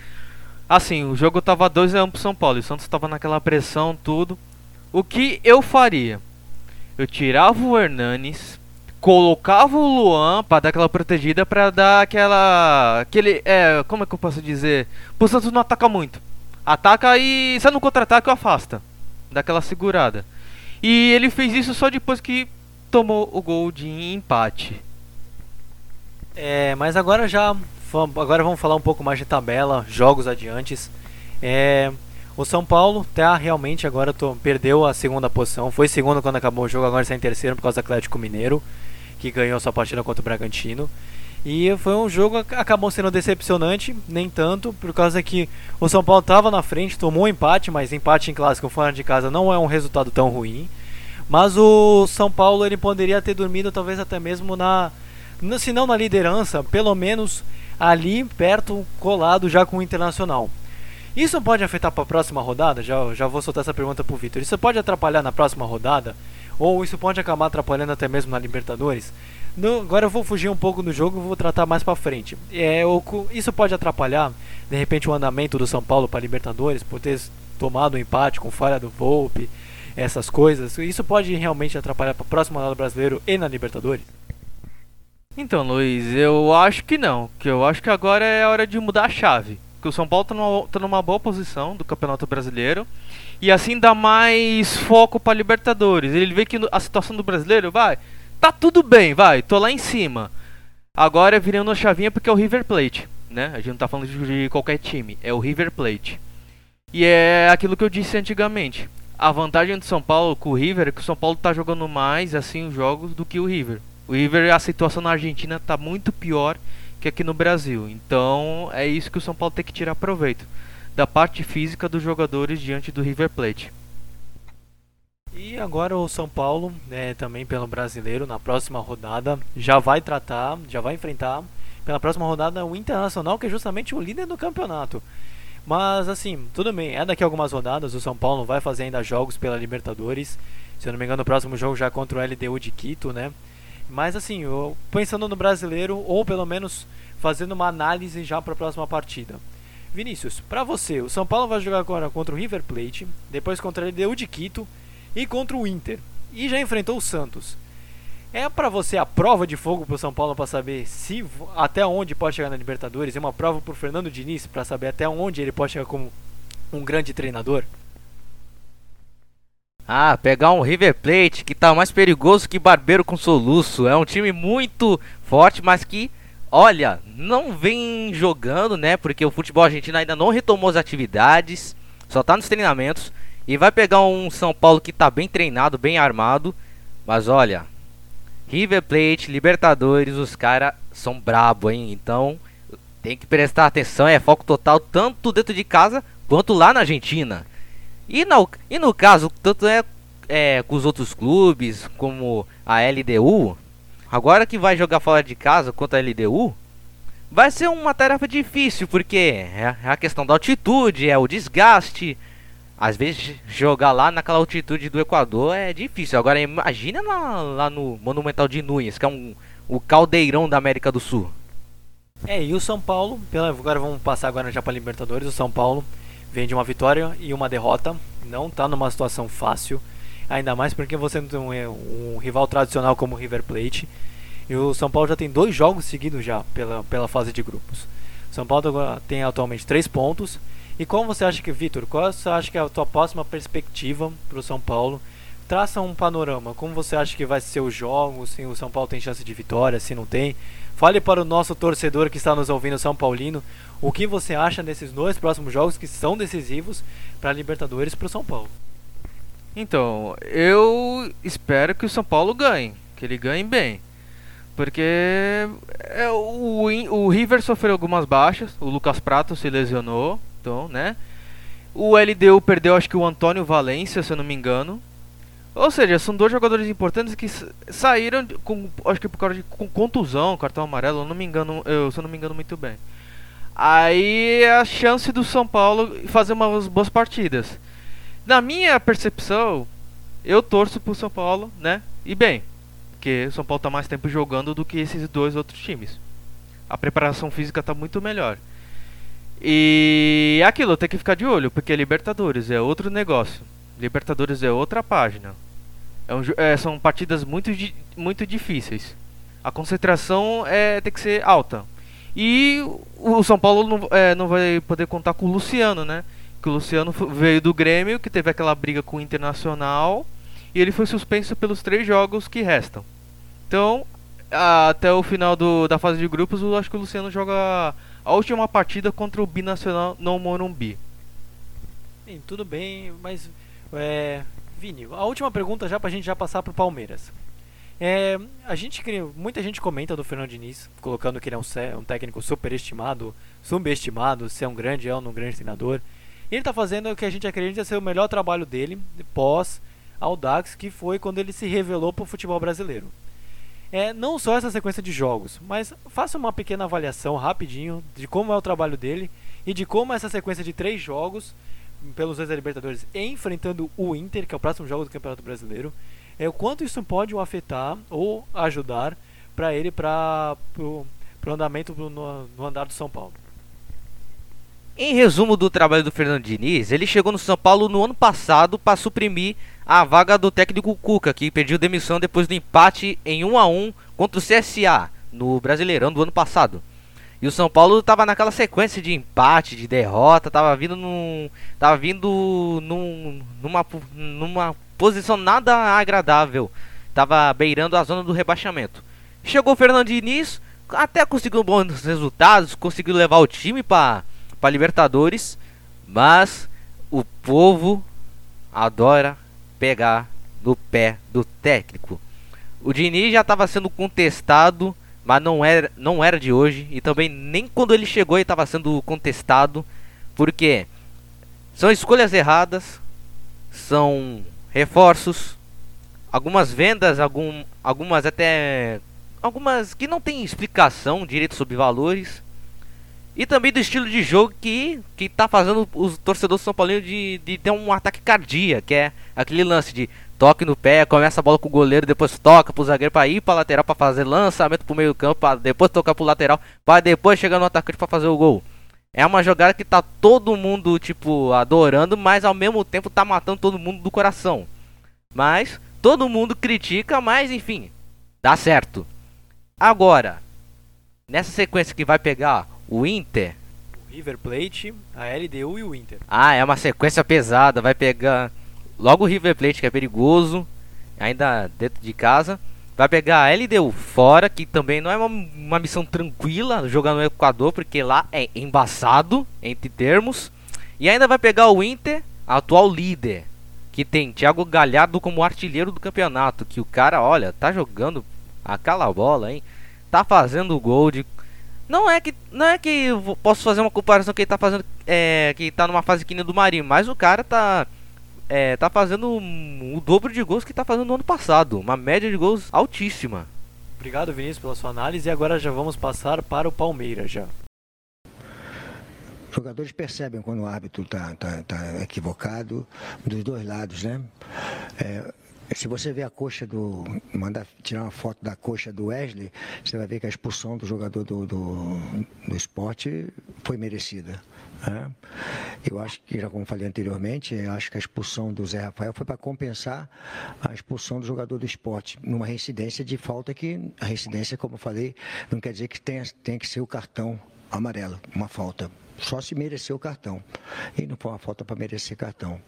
[SPEAKER 5] Assim, o jogo tava 2 a 1 pro São Paulo, e o Santos tava naquela pressão, tudo. O que eu faria? Eu tirava o Hernanes, colocava o Luan para dar aquela protegida para dar aquela aquele é, como é que eu posso dizer? Pro Santos não ataca muito. Ataca e se no contra-ataque afasta. Dá aquela segurada. E ele fez isso só depois que tomou o gol de empate.
[SPEAKER 1] É, mas agora já agora vamos falar um pouco mais de tabela, jogos adiantes. É, o São Paulo tá realmente agora tô- perdeu a segunda posição, foi segundo quando acabou o jogo, agora está em terceiro por causa do Atlético Mineiro, que ganhou sua partida contra o Bragantino. E foi um jogo que acabou sendo decepcionante, nem tanto, por causa que o São Paulo estava na frente, tomou um empate, mas empate em clássico fora de casa não é um resultado tão ruim. Mas o São Paulo ele poderia ter dormido talvez até mesmo na, se não na liderança, pelo menos ali perto, colado já com o Internacional. Isso pode afetar para a próxima rodada? Já, já vou soltar essa pergunta pro Vitor. Isso pode atrapalhar na próxima rodada? Ou isso pode acabar atrapalhando até mesmo na Libertadores? No- agora eu vou fugir um pouco do jogo e vou tratar mais para frente. É, co- isso pode atrapalhar, de repente, o andamento do São Paulo para Libertadores, por ter tomado um empate com falha do Volpe, essas coisas. Isso pode realmente atrapalhar para a próxima rodada brasileiro e na Libertadores?
[SPEAKER 5] Então, Luiz, eu acho que não. Que eu acho que agora é hora de mudar a chave. Que o São Paulo tá numa, tá numa boa posição do Campeonato Brasileiro. E assim dá mais foco pra Libertadores. Ele vê que a situação do brasileiro, vai, tá tudo bem, vai, tô lá em cima. Agora é virando a chavinha porque é o River Plate, né? A gente não tá falando de, de qualquer time, é o River Plate. E é aquilo que eu disse antigamente. A vantagem do São Paulo com o River é que o São Paulo tá jogando mais assim os jogos do que o River. O River, a situação na Argentina tá muito pior que aqui no Brasil. Então é isso que o São Paulo tem que tirar proveito da parte física dos jogadores diante do River Plate.
[SPEAKER 1] E agora o São Paulo, né, também pelo brasileiro, na próxima rodada, já vai tratar, já vai enfrentar pela próxima rodada o Internacional, que é justamente o líder do campeonato. Mas assim, tudo bem, é daqui a algumas rodadas, o São Paulo vai fazer ainda jogos pela Libertadores. Se eu não me engano, o próximo jogo já é contra o LDU de Quito, né? Mas assim, eu, pensando no brasileiro, ou pelo menos fazendo uma análise já para a próxima partida. Vinícius, para você, o São Paulo vai jogar agora contra o River Plate, depois contra o LDU de Quito e contra o Inter. E já enfrentou o Santos. É para você a prova de fogo pro São Paulo para saber se até onde pode chegar na Libertadores, é uma prova pro Fernando Diniz para saber até onde ele pode chegar como um grande treinador.
[SPEAKER 4] Ah, pegar um River Plate que tá mais perigoso que Barbeiro com Soluço. É um time muito forte, mas que, olha, não vem jogando, né? Porque o futebol argentino ainda não retomou as atividades, só tá nos treinamentos. E vai pegar um São Paulo que tá bem treinado, bem armado. Mas olha, River Plate, Libertadores, os caras são brabo, hein? Então tem que prestar atenção, é foco total tanto dentro de casa quanto lá na Argentina. E no, e no caso, tanto é, é com os outros clubes, como a LDU, agora que vai jogar fora de casa contra a LDU, vai ser uma tarefa difícil, porque é é a questão da altitude, é o desgaste. Às vezes jogar lá naquela altitude do Equador é difícil. Agora imagina lá, lá no Monumental de Núñez, que é um, o caldeirão da América do Sul.
[SPEAKER 1] É, e o São Paulo, pela, agora vamos passar agora já para Libertadores, o São Paulo vem de uma vitória e uma derrota, não tá numa situação fácil, ainda mais porque você não tem um, é, um rival tradicional como o River Plate. E o São Paulo já tem dois jogos seguidos já pela, pela fase de grupos. O São Paulo tem atualmente três pontos. E como você acha que, Vitor, qual você acha que é a tua próxima perspectiva para o São Paulo? Traça um panorama, como você acha que vai ser os jogos, se o São Paulo tem chance de vitória, se não tem. Fale para o nosso torcedor que está nos ouvindo, São Paulino, o que você acha desses dois próximos jogos que são decisivos para a Libertadores e para o São Paulo.
[SPEAKER 5] Então, eu espero que o São Paulo ganhe, que ele ganhe bem. Porque é, o, o River sofreu algumas baixas, o Lucas Prato se lesionou, então, né? O LDU perdeu acho que o Antônio Valência, se eu não me engano. Ou seja, são dois jogadores importantes que sa- saíram com, acho que por causa de com contusão, cartão amarelo, eu não me engano, eu, se eu não me engano muito bem. Aí é a chance do São Paulo fazer umas boas partidas. Na minha percepção, eu torço pro São Paulo, né? E bem, porque o São Paulo tá mais tempo jogando do que esses dois outros times. A preparação física tá muito melhor. E é aquilo, tem que ficar de olho, porque Libertadores é outro negócio. Libertadores é outra página. É um é, são partidas muito, muito difíceis. A concentração é, tem que ser alta. E o São Paulo não, é, não vai poder contar com o Luciano, né? Que o Luciano veio do Grêmio, que teve aquela briga com o Internacional. E ele foi suspenso pelos três jogos que restam. Então, até o final do, da fase de grupos, eu acho que o Luciano joga a última partida contra o Binacional no Morumbi.
[SPEAKER 1] Bem, tudo bem, mas é, Vini, a última pergunta já pra gente já passar pro Palmeiras. É, a gente muita gente comenta do Fernando Diniz, colocando que ele é um, um técnico superestimado, subestimado, se é um grande é um grande treinador. Ele está fazendo o que a gente acredita ser o melhor trabalho dele pós Audax, que foi quando ele se revelou para o futebol brasileiro. É, não só essa sequência de jogos, mas faça uma pequena avaliação rapidinho de como é o trabalho dele e de como essa sequência de três jogos pelos dois Libertadores enfrentando o Inter, que é o próximo jogo do Campeonato Brasileiro, é o quanto isso pode o afetar ou ajudar para ele para o andamento no, no andar do São Paulo.
[SPEAKER 4] Em resumo do trabalho do Fernando Diniz, ele chegou no São Paulo no ano passado para suprimir a vaga do técnico Cuca, que pediu demissão depois do empate em 1 a 1 contra o CSA no Brasileirão do ano passado. E o São Paulo estava naquela sequência de empate, de derrota, estava vindo num, tava vindo num, numa, numa posição nada agradável. Tava beirando a zona do rebaixamento. Chegou o Fernando Diniz, até conseguiu bons resultados, conseguiu levar o time para Libertadores, mas o povo adora pegar no pé do técnico. O Diniz já estava sendo contestado, mas não era, não era de hoje e também nem quando ele chegou ele estava sendo contestado, porque são escolhas erradas, são reforços, algumas vendas, algum, algumas até algumas que não tem explicação direito sobre valores e também do estilo de jogo que que tá fazendo os torcedores são paulinos de, de ter um ataque cardíaco, que é aquele lance de toque no pé, começa a bola com o goleiro, depois toca pro zagueiro para ir para lateral para fazer lançamento pro meio-campo, para depois tocar pro lateral, para depois chegar no atacante para fazer o gol. É uma jogada que tá todo mundo, tipo, adorando, mas ao mesmo tempo tá matando todo mundo do coração. Mas todo mundo critica, mas enfim, dá certo. Agora, nessa sequência que vai pegar o Inter,
[SPEAKER 1] o River Plate, a LDU e o Inter.
[SPEAKER 4] Ah, é uma sequência pesada, vai pegar logo o River Plate que é perigoso, ainda dentro de casa. Vai pegar a LDU fora, que também não é uma, uma missão tranquila jogar no Equador, porque lá é embaçado, entre termos. E ainda vai pegar o Inter, atual líder, que tem Thiago Galhardo como artilheiro do campeonato. Que o cara, olha, tá jogando aquela bola, hein? Tá fazendo gol de. Não é que não é que posso fazer uma comparação que ele tá fazendo é, que tá numa fase quinta do Marinho, mas o cara tá é, tá fazendo o dobro de gols que tá fazendo no ano passado. Uma média de gols altíssima.
[SPEAKER 1] Obrigado, Vinícius, pela sua análise. E agora já vamos passar para o Palmeiras já.
[SPEAKER 7] Os jogadores percebem quando o árbitro está tá, tá equivocado, dos dois lados, né? É, se você ver a coxa do. mandar tirar uma foto da coxa do Wesley, você vai ver que a expulsão do jogador do, do, do esporte foi merecida. Né? Eu acho que, já como falei anteriormente, acho que a expulsão do Zé Rafael foi para compensar a expulsão do jogador do esporte, numa reincidência de falta que a reincidência, como falei, não quer dizer que tenha, tenha que ser o cartão amarelo, uma falta. Só se mereceu o cartão. E não foi uma falta para merecer cartão.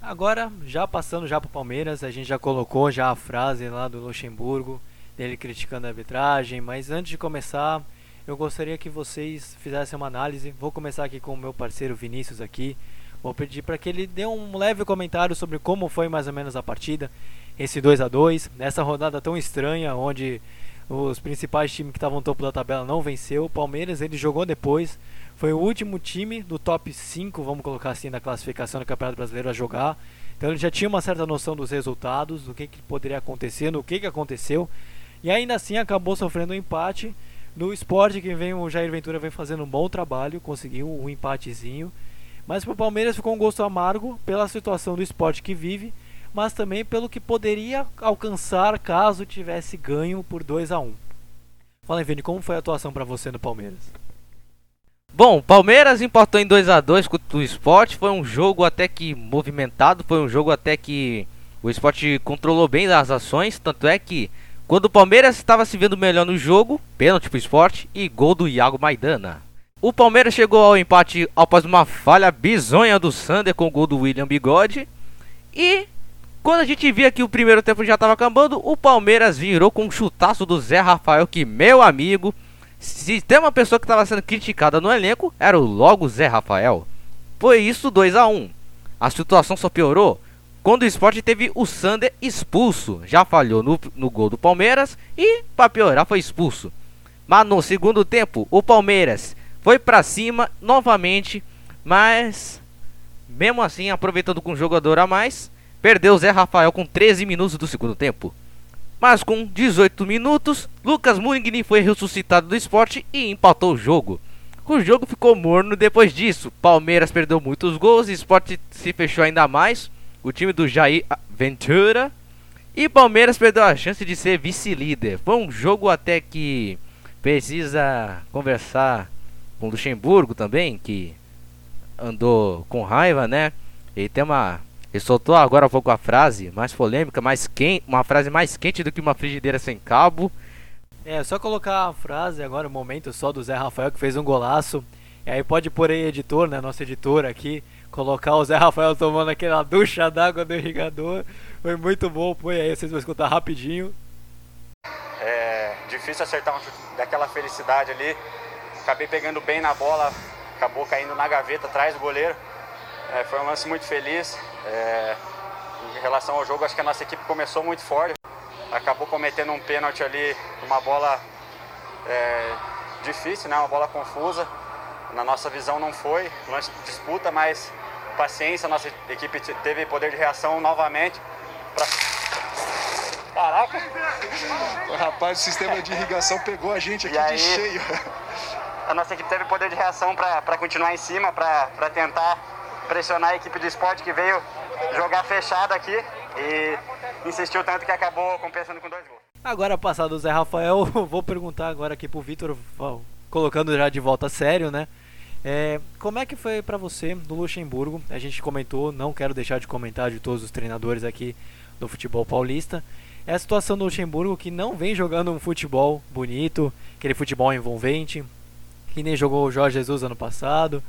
[SPEAKER 1] Agora, já passando já para o Palmeiras, a gente já colocou já a frase lá do Luxemburgo, dele criticando a arbitragem, mas antes de começar, eu gostaria que vocês fizessem uma análise. Vou começar aqui com o meu parceiro Vinícius aqui. Vou pedir para que ele dê um leve comentário sobre como foi mais ou menos a partida, esse 2 a 2 nessa rodada tão estranha onde os principais times que estavam no topo da tabela não venceu. O Palmeiras ele jogou depois, foi o último time do top 5, vamos colocar assim, da classificação do Campeonato Brasileiro a jogar. Então ele já tinha uma certa noção dos resultados, do que, que poderia acontecer, no que, que aconteceu. E ainda assim acabou sofrendo um empate. No esporte que vem o Jair Ventura vem fazendo um bom trabalho, conseguiu um empatezinho. Mas para o Palmeiras ficou um gosto amargo pela situação do esporte que vive, mas também pelo que poderia alcançar caso tivesse ganho por 2 a 1 Fala Vini, como foi a atuação para você no Palmeiras?
[SPEAKER 4] Bom, Palmeiras empatou em 2 a 2 contra o Sport. Foi um jogo até que movimentado, foi um jogo até que o Sport controlou bem as ações, tanto é que quando o Palmeiras estava se vendo melhor no jogo, pênalti pro Sport e gol do Iago Maidana. O Palmeiras chegou ao empate após uma falha bizonha do Sander com o gol do William Bigode e Quando a gente via que o primeiro tempo já estava acabando, o Palmeiras virou com um chutaço do Zé Rafael, que meu amigo, se tem uma pessoa que estava sendo criticada no elenco, era o logo Zé Rafael. Foi isso 2 a 1 A situação só piorou quando o esporte teve o Sander expulso. Já falhou no, no gol do Palmeiras e, para piorar, foi expulso. Mas no segundo tempo, o Palmeiras foi para cima novamente, mas mesmo assim, aproveitando com um jogador a mais, perdeu o Zé Rafael com 13 minutos do segundo tempo. Mas com 18 minutos, Lucas Mugni foi ressuscitado do esporte e empatou o jogo. O jogo ficou morno depois disso. Palmeiras perdeu muitos gols, o esporte se fechou ainda mais. O time do Jair Ventura. E Palmeiras perdeu a chance de ser vice-líder. Foi um jogo até que precisa conversar com Luxemburgo também, que andou com raiva, né? Ele tem uma. Ele soltou agora há pouco a frase mais polêmica, mais quente, uma frase mais quente do que uma frigideira sem cabo.
[SPEAKER 1] É, só colocar a frase agora, o um momento só do Zé Rafael que fez um golaço. E aí pode pôr aí editor, né? Nosso editor aqui. Colocar o Zé Rafael tomando aquela ducha d'água do irrigador. Foi muito bom, põe aí, vocês vão escutar rapidinho.
[SPEAKER 8] É difícil acertar um daquela felicidade ali. Acabei pegando bem na bola, acabou caindo na gaveta atrás do goleiro. É, foi um lance muito feliz. É, em relação ao jogo, acho que a nossa equipe começou muito forte. Acabou cometendo um pênalti ali, uma bola é, difícil, né? uma bola confusa. Na nossa visão não foi, lance de disputa, mas paciência, nossa equipe teve poder de reação novamente. Pra... Caraca!
[SPEAKER 9] Rapaz, o sistema de irrigação pegou a gente aqui
[SPEAKER 8] aí,
[SPEAKER 9] de cheio.
[SPEAKER 8] A nossa equipe teve poder de reação para continuar em cima, para tentar pressionar a equipe do esporte que veio jogar fechado aqui e insistiu tanto que acabou compensando com dois gols.
[SPEAKER 1] Agora, passado o Zé Rafael, *laughs* vou perguntar agora aqui pro Vitor, colocando já de volta sério, né? É, como é que foi para você do Luxemburgo? A gente comentou, não quero deixar de comentar de todos os treinadores aqui do futebol paulista. É a situação do Luxemburgo que não vem jogando um futebol bonito, aquele futebol envolvente, que nem jogou o Jorge Jesus ano passado,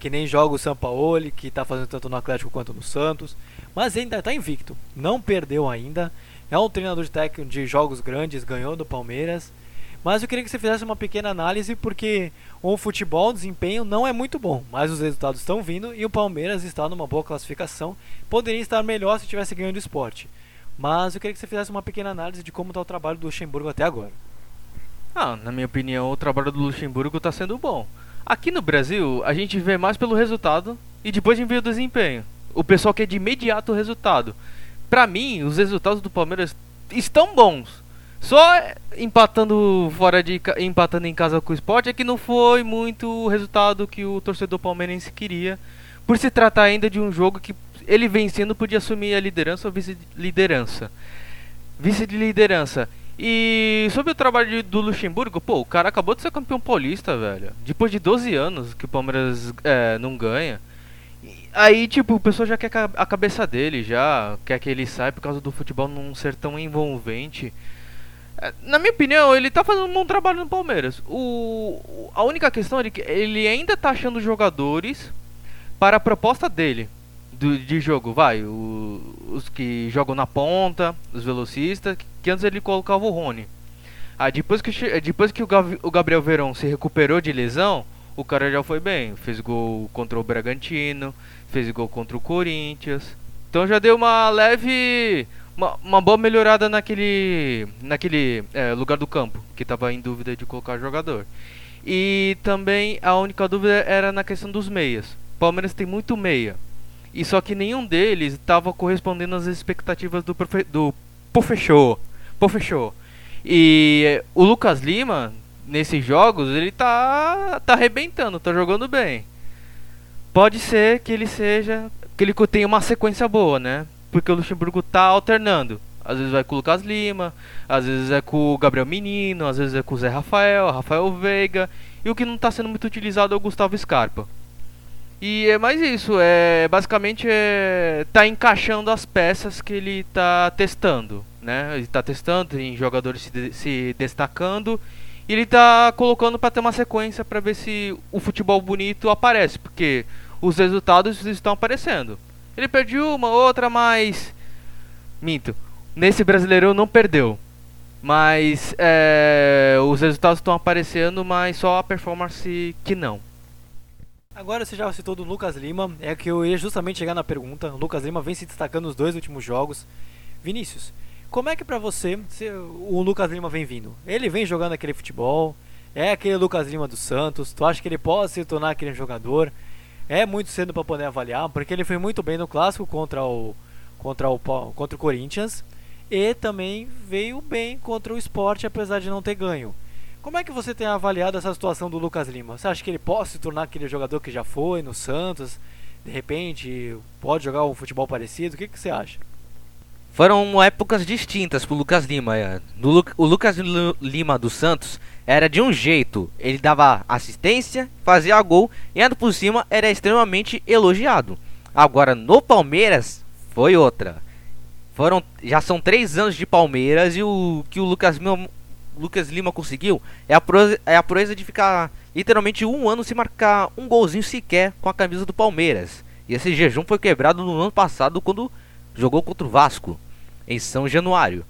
[SPEAKER 1] que nem joga o Sampaoli, que está fazendo tanto no Atlético quanto no Santos, mas ainda está invicto, não perdeu ainda. É um treinador de técnico de jogos grandes, ganhou do Palmeiras. Mas eu queria que você fizesse uma pequena análise porque o futebol, o desempenho não é muito bom, mas os resultados estão vindo e o Palmeiras está numa boa classificação. Poderia estar melhor se tivesse ganho do esporte. Mas eu queria que você fizesse uma pequena análise de como está o trabalho do Luxemburgo até agora.
[SPEAKER 5] Ah, na minha opinião, o trabalho do Luxemburgo está sendo bom. Aqui no Brasil, a gente vê mais pelo resultado e depois a gente vê o desempenho. O pessoal quer de imediato o resultado. Pra mim, os resultados do Palmeiras estão bons. Só empatando fora de empatando em casa com o Sport é que não foi muito o resultado que o torcedor palmeirense queria, por se tratar ainda de um jogo que ele vencendo podia assumir a liderança ou vice-liderança. Vice-liderança. E sobre o trabalho do Luxemburgo, pô, o cara acabou de ser campeão paulista, velho. Depois de 12 anos que o Palmeiras é, não ganha. Aí, tipo, o pessoal já quer a cabeça dele, já quer que ele saia por causa do futebol não ser tão envolvente. Na minha opinião, ele tá fazendo um bom trabalho no Palmeiras. O, a única questão é que ele ainda tá achando jogadores para a proposta dele do, de jogo. Vai, o, os que jogam na ponta, os velocistas, que antes ele colocava o Rony. Aí depois que, depois que o, o Gabriel Verão se recuperou de lesão, o cara já foi bem. Fez gol contra o Bragantino, fez gol contra o Corinthians. Então já deu uma leve. Uma, uma boa melhorada naquele, naquele é, lugar do campo, que estava em dúvida de colocar jogador. E também a única dúvida era na questão dos meias. Palmeiras tem muito meia. E só que nenhum deles estava correspondendo às expectativas do, profe do Pofechou. Pofechou. E o Lucas Lima, nesses jogos, ele tá, tá arrebentando, tá jogando bem. Pode ser que ele seja. que ele tenha uma sequência boa, né? Porque o Luxemburgo tá alternando. Às vezes vai com o Lucas Lima, às vezes é com o Gabriel Menino, às vezes é com o Zé Rafael, Rafael Veiga. E o que não está sendo muito utilizado é o Gustavo Scarpa. E é mais isso, é basicamente é, tá encaixando as peças que ele está testando, né? Ele está testando em jogadores se, de, se destacando e ele está colocando para ter uma sequência para ver se o futebol bonito aparece, porque os resultados estão aparecendo. Ele perdeu uma outra, mas minto. Nesse Brasileirão não perdeu. Mas é, os resultados estão aparecendo, mas só a performance que não.
[SPEAKER 1] Agora você já citou do Lucas Lima, é que eu ia justamente chegar na pergunta. O Lucas Lima vem se destacando nos dois últimos jogos. Vinícius, como é que pra você o Lucas Lima vem vindo? Ele vem jogando aquele futebol, é aquele Lucas Lima do Santos. Tu acha que ele pode se tornar aquele jogador? É muito cedo para poder avaliar, porque ele foi muito bem no clássico contra o contra o contra o Corinthians e também veio bem contra o Sport apesar de não ter ganho. Como é que você tem avaliado essa situação do Lucas Lima? Você acha que ele pode se tornar aquele jogador que já foi no Santos? De repente, pode jogar um futebol parecido? O que, que você acha?
[SPEAKER 4] Foram épocas distintas pro Lucas Lima. É. No, o Lucas Lima do Santos era de um jeito. Ele dava assistência, fazia gol e ainda por cima era extremamente elogiado. Agora no Palmeiras foi outra. Foram, já são três anos de Palmeiras e o que o Lucas Lima, Lucas Lima conseguiu é a, proeza, é a proeza de ficar literalmente um ano sem marcar um golzinho sequer com a camisa do Palmeiras. E esse jejum foi quebrado no ano passado quando jogou contra o Vasco em São Januário.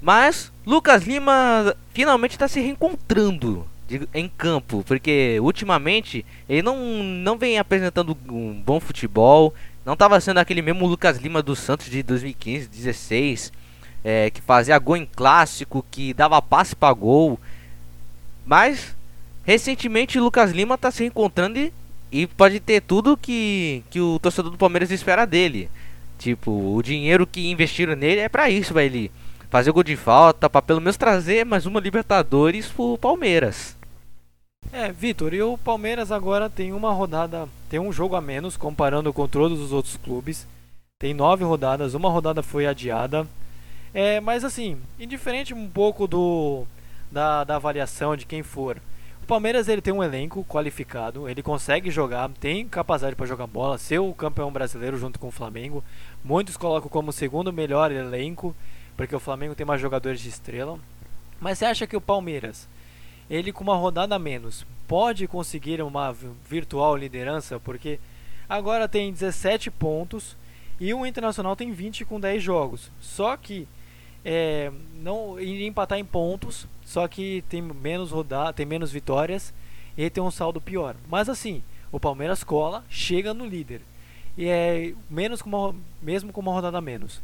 [SPEAKER 4] Mas Lucas Lima finalmente está se reencontrando em campo, porque ultimamente ele não, não vem apresentando um bom futebol, não estava sendo aquele mesmo Lucas Lima do Santos de 2015, 16, é, que fazia gol em clássico, que dava passe para gol. Mas recentemente Lucas Lima está se reencontrando e, e pode ter tudo que, que o torcedor do Palmeiras espera dele. Tipo, o dinheiro que investiram nele é para isso, vai ele fazer gol de falta, para pelo menos trazer mais uma Libertadores pro Palmeiras.
[SPEAKER 1] É, Vitor, e o Palmeiras agora tem uma rodada, tem um jogo a menos comparando com todos os outros clubes. Tem nove rodadas, uma rodada foi adiada. É, mas assim, indiferente um pouco do da, da avaliação de quem for. O Palmeiras ele tem um elenco qualificado, ele consegue jogar, tem capacidade para jogar bola, ser o campeão brasileiro junto com o Flamengo. Muitos colocam como segundo melhor elenco, porque o Flamengo tem mais jogadores de estrela. Mas você acha que o Palmeiras, ele com uma rodada a menos, pode conseguir uma virtual liderança? Porque agora tem 17 pontos e o Internacional tem 20 com 10 jogos. Só que é, não iria empatar em pontos, só que tem menos rodada, tem menos vitórias e tem um saldo pior. Mas assim, o Palmeiras cola, chega no líder e é menos com uma, mesmo com uma rodada a menos.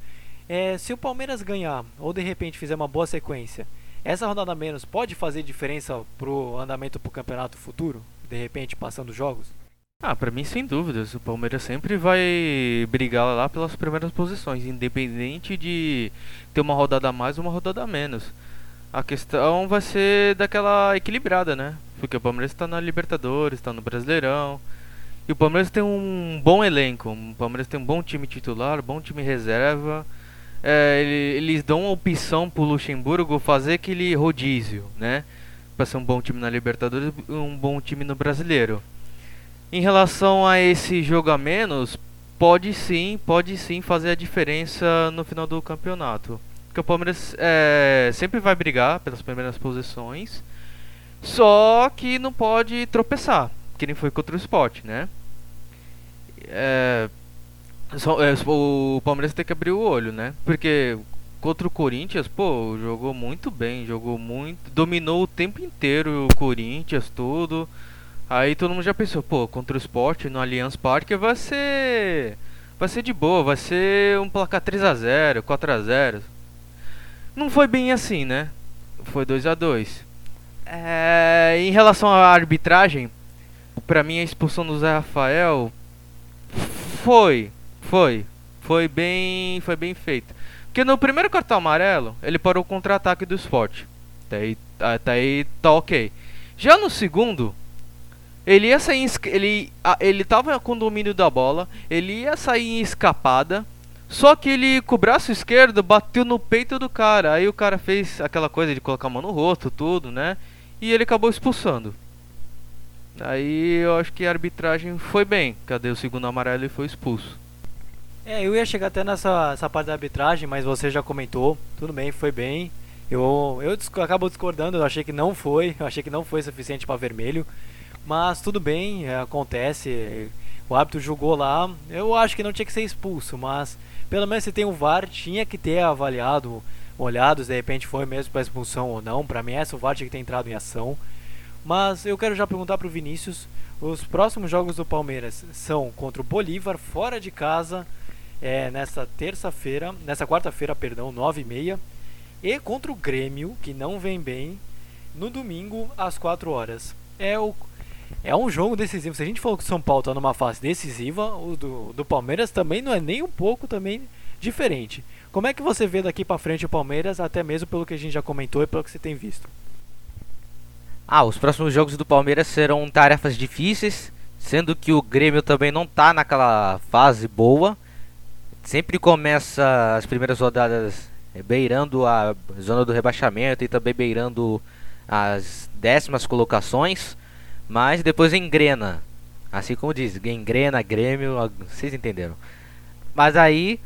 [SPEAKER 1] É, se o Palmeiras ganhar ou de repente fizer uma boa sequência, essa rodada menos pode fazer diferença pro andamento pro campeonato futuro? De repente passando jogos?
[SPEAKER 5] Ah, para mim sem dúvidas, o Palmeiras sempre vai brigar lá pelas primeiras posições, independente de ter uma rodada a mais ou uma rodada a menos. A questão vai ser daquela equilibrada, né? Porque o Palmeiras está na Libertadores, está no Brasileirão. E o Palmeiras tem um bom elenco. O Palmeiras tem um bom time titular, bom time reserva. É, eles dão a opção pro Luxemburgo fazer aquele rodízio, né? Para ser um bom time na Libertadores e um bom time no Brasileiro. Em relação a esse jogo a menos, pode sim, pode sim fazer a diferença no final do campeonato. Porque o Palmeiras é, sempre vai brigar pelas primeiras posições, só que não pode tropeçar que nem foi contra o Sport, né? É, só, é, o Palmeiras tem que abrir o olho, né? Porque contra o Corinthians, pô, jogou muito bem, jogou muito, dominou o tempo inteiro o Corinthians, tudo. Aí todo mundo já pensou, pô, contra o Sport no Allianz Parque vai ser vai ser de boa, vai ser um placar 3 a 0, 4 a 0. Não foi bem assim, né? Foi 2 a 2. É, em relação à arbitragem, Pra mim a expulsão do Zé Rafael foi, foi, foi bem, foi bem feito. Porque no primeiro cartão amarelo, ele parou o contra-ataque do esporte. Até aí, até aí tá ok. Já no segundo, ele ia sair ele ele tava com o domínio da bola, ele ia sair em escapada, só que ele com o braço esquerdo bateu no peito do cara. Aí o cara fez aquela coisa de colocar a mão no rosto, tudo, né? E ele acabou expulsando. Aí eu acho que a arbitragem foi bem. Cadê o segundo amarelo e foi expulso.
[SPEAKER 1] É, eu ia chegar até nessa essa parte da arbitragem, mas você já comentou. Tudo bem, foi bem. Eu, eu disc acabo discordando, eu achei que não foi. *laughs* Eu achei que não foi suficiente para vermelho. Mas tudo bem, é, acontece. O árbitro julgou lá. Eu acho que não tinha que ser expulso, mas Pelo menos se tem o VAR, tinha que ter avaliado, olhado se de repente foi mesmo para expulsão ou não. Para mim, essa o VAR tinha que ter entrado em ação. Mas eu quero já perguntar para o Vinícius: os próximos jogos do Palmeiras são contra o Bolívar, fora de casa, é, nessa terça-feira, nessa quarta-feira, perdão, 9h30, e contra o Grêmio, que não vem bem, no domingo às 4 horas. É o é um jogo decisivo. Se a gente falou que o São Paulo está numa fase decisiva, o do, do Palmeiras também não é nem um pouco também diferente. Como é que você vê daqui para frente o Palmeiras, até mesmo pelo que a gente já comentou e pelo que você tem visto?
[SPEAKER 4] Ah, os próximos jogos do Palmeiras serão tarefas difíceis, sendo que o Grêmio também não está naquela fase boa. Sempre começa as primeiras rodadas beirando a zona do rebaixamento e também beirando as décimas colocações, mas depois engrena. Assim como diz, engrena, Grêmio, vocês entenderam. Mas aí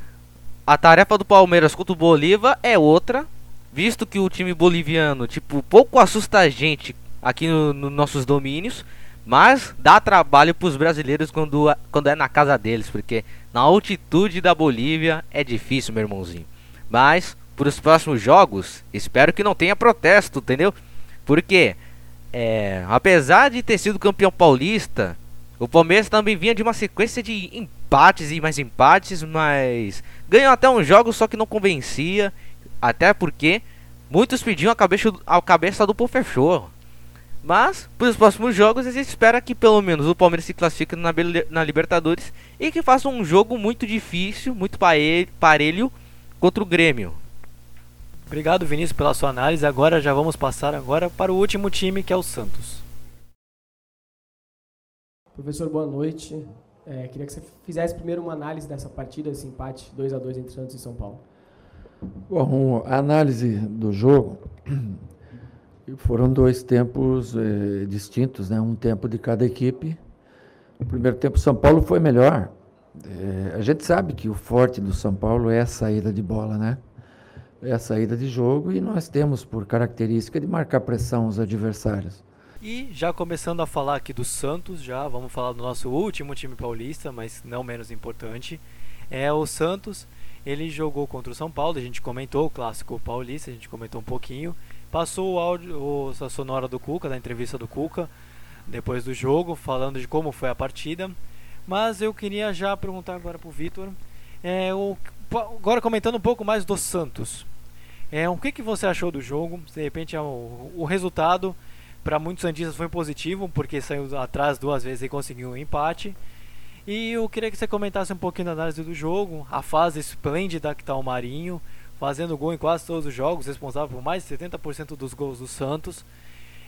[SPEAKER 4] a tarefa do Palmeiras contra o Bolívar é outra, visto que o time boliviano, tipo, pouco assusta a gente aqui nos no nossos domínios, mas dá trabalho para os brasileiros quando, quando é na casa deles, porque na altitude da Bolívia é difícil, meu irmãozinho. Mas para os próximos jogos, espero que não tenha protesto, entendeu? Porque, é, apesar de ter sido campeão paulista, o Palmeiras também vinha de uma sequência de empates e mais empates, mas ganhou até um jogo, só que não convencia. Até porque muitos pediam a cabeça, a cabeça do Pô fechou. Mas, para os próximos jogos, a gente espera que pelo menos o Palmeiras se classifique na, na Libertadores e que faça um jogo muito difícil, muito parelho contra o Grêmio.
[SPEAKER 1] Obrigado, Vinícius, pela sua análise. Agora já vamos passar agora para o último time, que é o Santos.
[SPEAKER 10] Professor, boa noite. É, queria que você fizesse primeiro uma análise dessa partida, esse empate 2 a 2 entre Santos e São Paulo.
[SPEAKER 11] Bom, a análise do jogo foram dois tempos eh, distintos, né? Um tempo de cada equipe. O primeiro tempo São Paulo foi melhor. Eh, a gente sabe que o forte do São Paulo é a saída de bola, né? é a saída de jogo e nós temos por característica de marcar pressão aos adversários.
[SPEAKER 1] E já começando a falar aqui do Santos, já vamos falar do nosso último time paulista, mas não menos importante, é o Santos. Ele jogou contra o São Paulo, a gente comentou o clássico paulista, a gente comentou um pouquinho. Passou o áudio, a sonora do Cuca, da entrevista do Cuca, depois do jogo, falando de como foi a partida. Mas eu queria já perguntar agora para o Vitor, é, o, agora comentando um pouco mais do Santos. É, o que, que você achou do jogo? De repente é o, o resultado para muitos santistas foi positivo, porque saiu atrás duas vezes e conseguiu um empate. E eu queria que você comentasse um pouquinho da análise do jogo, a fase esplêndida que está o Marinho, fazendo gol em quase todos os jogos, responsável por mais de 70% dos gols do Santos.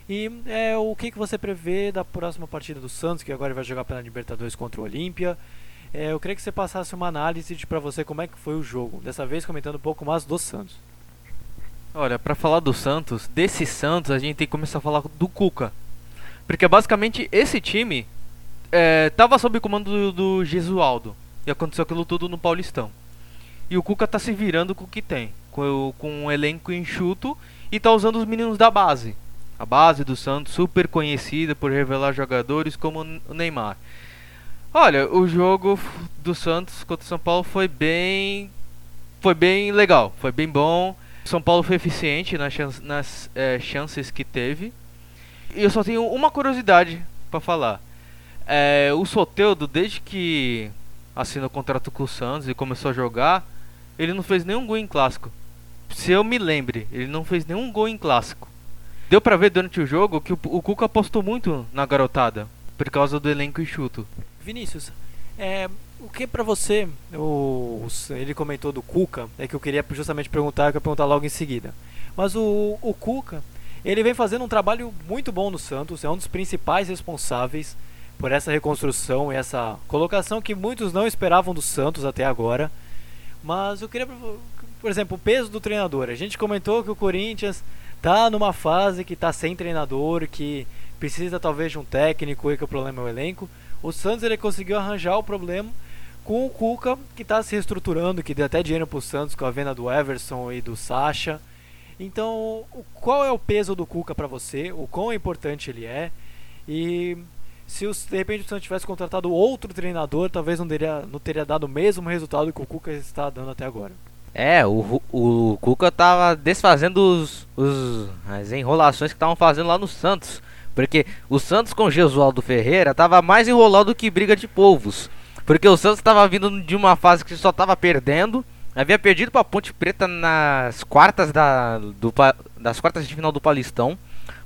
[SPEAKER 1] E é, o que, que você prevê da próxima partida do Santos, que agora vai jogar pela Libertadores contra o Olímpia? É, eu queria que você passasse uma análise para você como é que foi o jogo, dessa vez comentando um pouco mais do Santos.
[SPEAKER 5] Olha, para falar do Santos, desse Santos a gente tem que começar a falar do Cuca. Porque basicamente esse time estava é, sob o comando do, do Gesualdo. E aconteceu aquilo tudo no Paulistão. E o Cuca tá se virando com o que tem. Com, com um elenco enxuto e tá usando os meninos da base. A base do Santos, super conhecida por revelar jogadores como o Neymar. Olha, o jogo do Santos contra o São Paulo foi bem. Foi bem legal, foi bem bom. São Paulo foi eficiente nas, chance, nas é, chances que teve. E eu só tenho uma curiosidade para falar. É, o Soteudo, desde que assinou o contrato com o Santos e começou a jogar, ele não fez nenhum gol em clássico. Se eu me lembre, ele não fez nenhum gol em clássico. Deu pra ver durante o jogo que o, o Cuca apostou muito na garotada, por causa do elenco enxuto.
[SPEAKER 1] Vinícius, é, o que para você, o, ele comentou do Cuca, é que eu queria justamente perguntar, que eu perguntar logo em seguida. Mas o, o Cuca, ele vem fazendo um trabalho muito bom no Santos, é um dos principais responsáveis por essa reconstrução e essa colocação que muitos não esperavam do Santos até agora. Mas eu queria, por exemplo, o peso do treinador. A gente comentou que o Corinthians tá numa fase que tá sem treinador, que precisa talvez de um técnico e que o problema é o elenco. O Santos ele conseguiu arranjar o problema com o Cuca, que está se reestruturando, que deu até dinheiro para o Santos com a venda do Everson e do Sacha. Então, qual é o peso do Cuca para você? O quão importante ele é? E se os, de repente o Santos tivesse contratado outro treinador, talvez não teria, não teria dado o mesmo resultado que o Cuca está dando até agora.
[SPEAKER 4] É, o, o, Cuca tava desfazendo os, os, as enrolações que estavam fazendo lá no Santos. Porque o Santos com Gesualdo Ferreira tava mais enrolado do que briga de povos. Porque o Santos estava vindo de uma fase que só tava perdendo. Havia perdido para Ponte Preta nas quartas da, do, das quartas de final do Paulistão.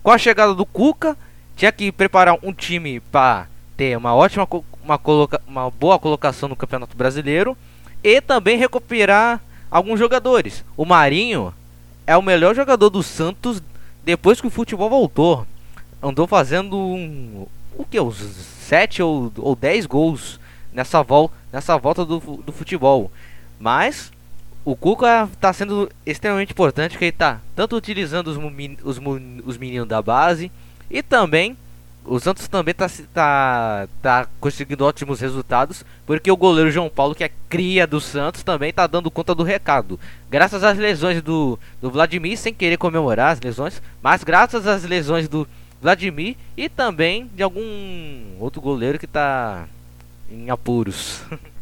[SPEAKER 4] Com a chegada do Cuca, tinha que preparar um time para ter uma ótima uma, coloca, uma boa colocação no Campeonato Brasileiro e também recuperar alguns jogadores. O Marinho é o melhor jogador do Santos depois que o futebol voltou. Andou fazendo um, o que uns 7 ou, ou 10 gols nessa, nessa volta do, do futebol. Mas o Cuca está sendo extremamente importante, porque ele está tanto utilizando os, os, os meninos da base e também o Santos também está tá, tá conseguindo ótimos resultados, porque o goleiro João Paulo, que é cria do Santos, também está dando conta do recado. Graças às lesões do, do Vladimir, sem querer comemorar as lesões, mas graças às lesões do Vladimir e também de algum outro goleiro que está em apuros. *laughs*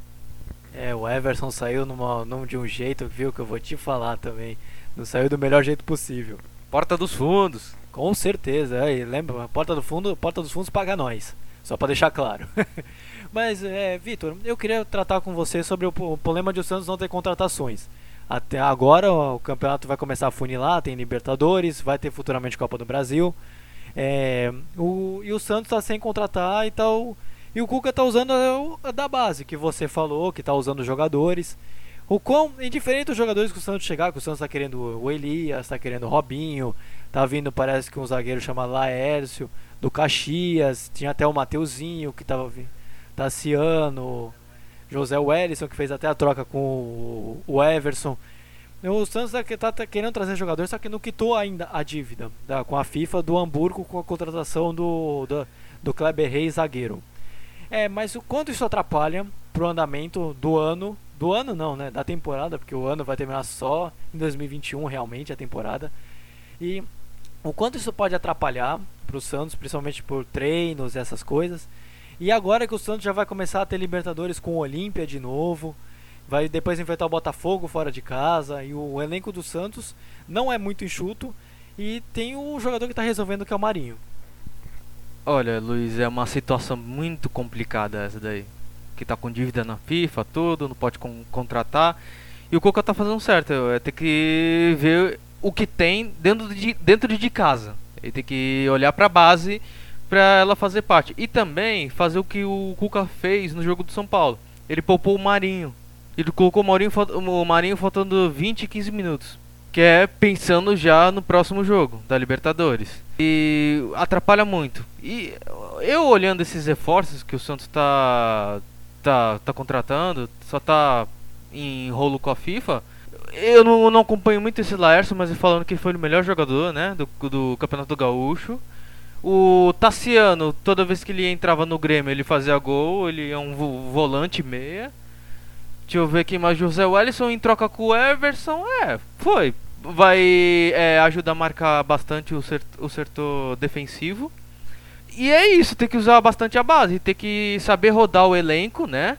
[SPEAKER 1] É, o Everson saiu numa, num, de um jeito, viu, que eu vou te falar também. Não saiu do melhor jeito possível.
[SPEAKER 4] Porta dos fundos.
[SPEAKER 1] Com certeza, é, lembra, porta do fundo, porta dos fundos paga nós. Só para deixar claro. *laughs* Mas, é, Vitor, eu queria tratar com você sobre o, o problema de o Santos não ter contratações. Até agora o campeonato vai começar a funilar, tem Libertadores, vai ter futuramente Copa do Brasil. É, o, e o Santos está sem contratar e tal. E o Cuca está usando a, a, da base, que você falou, que está usando os jogadores. O quão indiferente os jogadores que o Santos chegar, que o Santos está querendo o Elias, está querendo o Robinho, Tá vindo, parece que um zagueiro chamado Laércio, do Caxias. Tinha até o Mateuzinho que tava Tassiano, José Wellison, que fez até a troca com o Everson. O Santos tá, tá, querendo trazer jogadores, só que não quitou ainda a dívida tá, com a FIFA do Hamburgo com a contratação do, do, do Kleber Reis zagueiro. É, mas o quanto isso atrapalha pro andamento do ano, do ano não, né, da temporada, porque o ano vai terminar só em 2021 realmente a temporada. E o quanto isso pode atrapalhar para o Santos, principalmente por treinos essas coisas. E agora que o Santos já vai começar a ter Libertadores com o Olímpia de novo, vai depois enfrentar o Botafogo fora de casa, e o elenco do Santos não é muito enxuto, e tem o jogador que está resolvendo que é o Marinho.
[SPEAKER 5] Olha, Luiz, é uma situação muito complicada essa daí. Que tá com dívida na FIFA, tudo, não pode con contratar. E o Coca tá fazendo certo, é ter que ver o que tem dentro de, dentro de casa. Ele tem que olhar para a base para ela fazer parte. E também fazer o que o Cuca fez no jogo do São Paulo. Ele poupou o Marinho. Ele colocou o Marinho, o Marinho faltando 20, 15 minutos. Que é pensando já no próximo jogo da Libertadores. E atrapalha muito. E eu olhando esses reforços que o Santos está tá, tá contratando, só tá em rolo com a FIFA eu não, não, acompanho muito esse Laércio, mas falando que foi o melhor jogador, né, do, do Campeonato Gaúcho. O Tassiano, toda vez que ele entrava no Grêmio, ele fazia gol, ele é um volante meia. Deixa eu ver aqui mais José Wellison em troca com o Everson. É, foi. Vai é, ajudar a marcar bastante o, o setor defensivo. E é isso, tem que usar bastante a base, tem que saber rodar o elenco, né?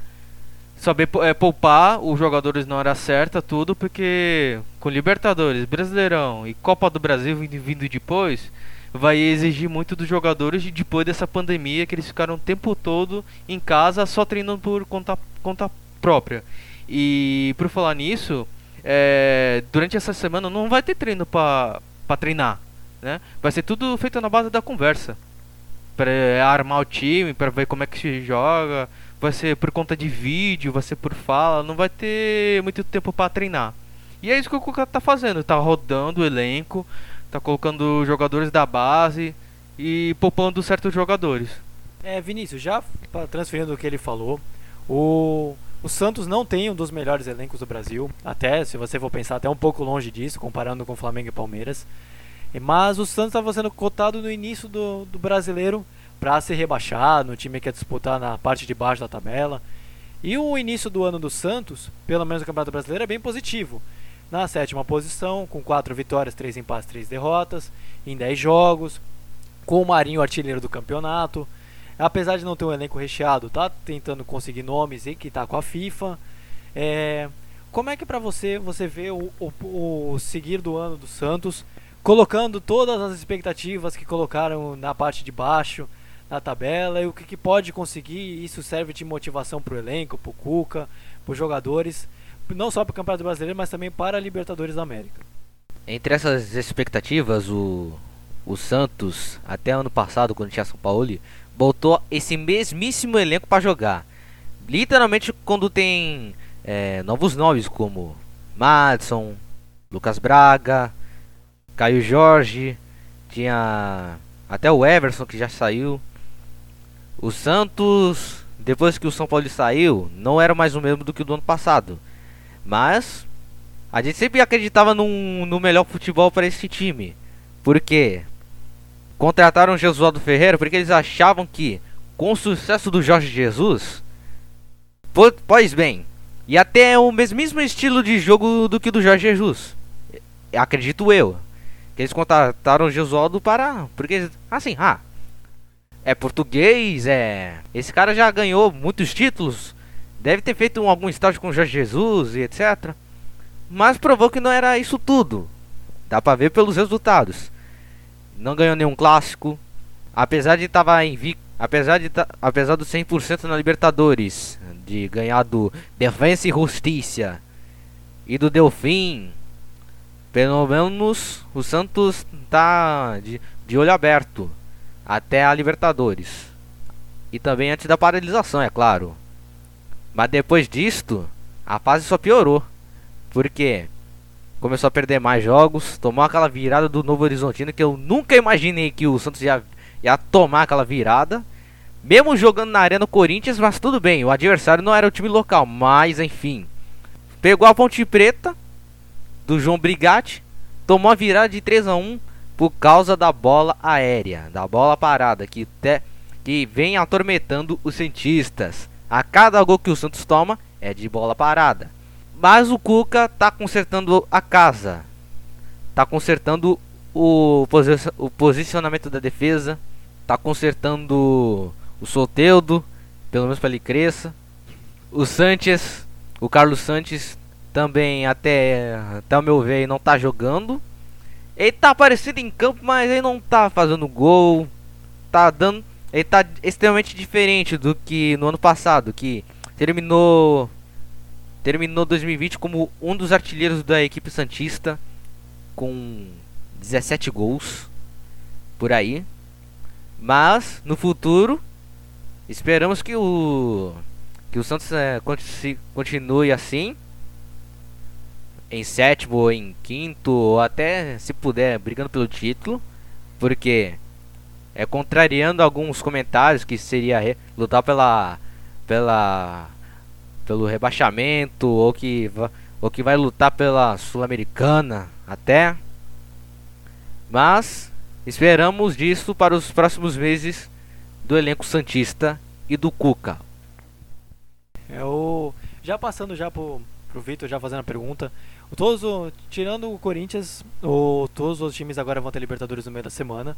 [SPEAKER 5] Saber é, poupar os jogadores na hora certa, tudo, porque com Libertadores, Brasileirão e Copa do Brasil vindo depois, vai exigir muito dos jogadores depois dessa pandemia que eles ficaram o tempo todo em casa só treinando por conta, conta própria. E por falar nisso, é, durante essa semana não vai ter treino para treinar, né? Vai ser tudo feito na base da conversa. Para armar o time, para ver como é que se joga, vai ser por conta de vídeo, vai ser por fala, não vai ter muito tempo para treinar. E é isso que o Cuca tá fazendo, tá rodando o elenco, tá colocando jogadores da base e poupando certos jogadores.
[SPEAKER 1] É, Vinícius, já transferindo o que ele falou, o, o Santos não tem um dos melhores elencos do Brasil, até se você for pensar até um pouco longe disso, comparando com Flamengo e Palmeiras. Mas o Santos estava sendo cotado no início do, do brasileiro para ser rebaixado, no time que quer disputar na parte de baixo da tabela. E o início do ano do Santos, pelo menos no Campeonato Brasileiro, é bem positivo. Na sétima posição, com 4 vitórias, 3 empates, 3 derrotas, em 10 jogos, com o Marinho artilheiro do campeonato. apesar de não ter um elenco recheado, tá tentando conseguir nomes e que tá com a FIFA. É, como é que para você você vê o, o, o seguir do ano do Santos, colocando todas as expectativas que colocaram na parte de baixo na tabela e o que, que pode conseguir? Isso serve de motivação para o elenco, para o Cuca, para os jogadores, não só para o Campeonato Brasileiro, mas também para a Libertadores da América.
[SPEAKER 4] Entre essas expectativas, o, o Santos, até ano passado, quando tinha São Paulo, botou esse mesmíssimo elenco para jogar. Literalmente, quando tem é, novos nomes como Madison, Lucas Braga, Caio Jorge, tinha até o Everson que já saiu. O Santos, depois que o São Paulo saiu, não era mais o mesmo do que o do ano passado. Mas a gente sempre acreditava num, no melhor futebol para esse time. Porque contrataram o Jesualdo Ferreira porque eles achavam que com o sucesso do Jorge Jesus, pois bem, e até o mesmo estilo de jogo do que do Jorge Jesus. Acredito eu. Que eles contrataram o Jesualdo para. Porque, assim, ah. É português, é. Esse cara já ganhou muitos títulos. Deve ter feito um, algum estágio com Jorge Jesus e etc. Mas provou que não era isso tudo. Dá pra ver pelos resultados. Não ganhou nenhum clássico. Apesar de estar invicto. Apesar de apesar do 100% na Libertadores, de ganhar do Defensa e Justiça e do Delfim, pelo menos o Santos tá de, de olho aberto até a Libertadores. E também antes da paralisação, é claro. Mas depois disto, a fase só piorou. Porque começou a perder mais jogos, tomou aquela virada do Novo Horizontino que eu nunca imaginei que o Santos ia, ia tomar aquela virada. Mesmo jogando na Arena Corinthians, mas tudo bem, o adversário não era o time local, mas enfim. Pegou a Ponte Preta do João Brigatti, tomou a virada de 3 a 1 por causa da bola aérea, da bola parada que, te, que vem atormentando os cientistas. A cada gol que o Santos toma é de bola parada. Mas o Cuca tá consertando a casa. Tá consertando o, o posicionamento da defesa. Tá consertando o Soteudo, pelo menos para ele cresça. O Sanches, o Carlos Sanches também até, até o meu ver não tá jogando. Ele tá aparecendo em campo, mas ele não tá fazendo gol. Tá dando, ele tá extremamente diferente do que no ano passado, que terminou terminou 2020 como um dos artilheiros da equipe santista com 17 gols por aí. Mas no futuro Esperamos que o que o Santos é, continue assim em sétimo ou em quinto ou até se puder brigando pelo título, porque é contrariando alguns comentários que seria lutar pela pela pelo rebaixamento ou que ou que vai lutar pela sul-americana até mas esperamos disso para os próximos meses do elenco Santista e do Cuca.
[SPEAKER 1] É o. Já passando já pro, pro Vitor, já fazendo a pergunta. O, tirando o Corinthians, o, todos os times agora vão ter Libertadores no meio da semana.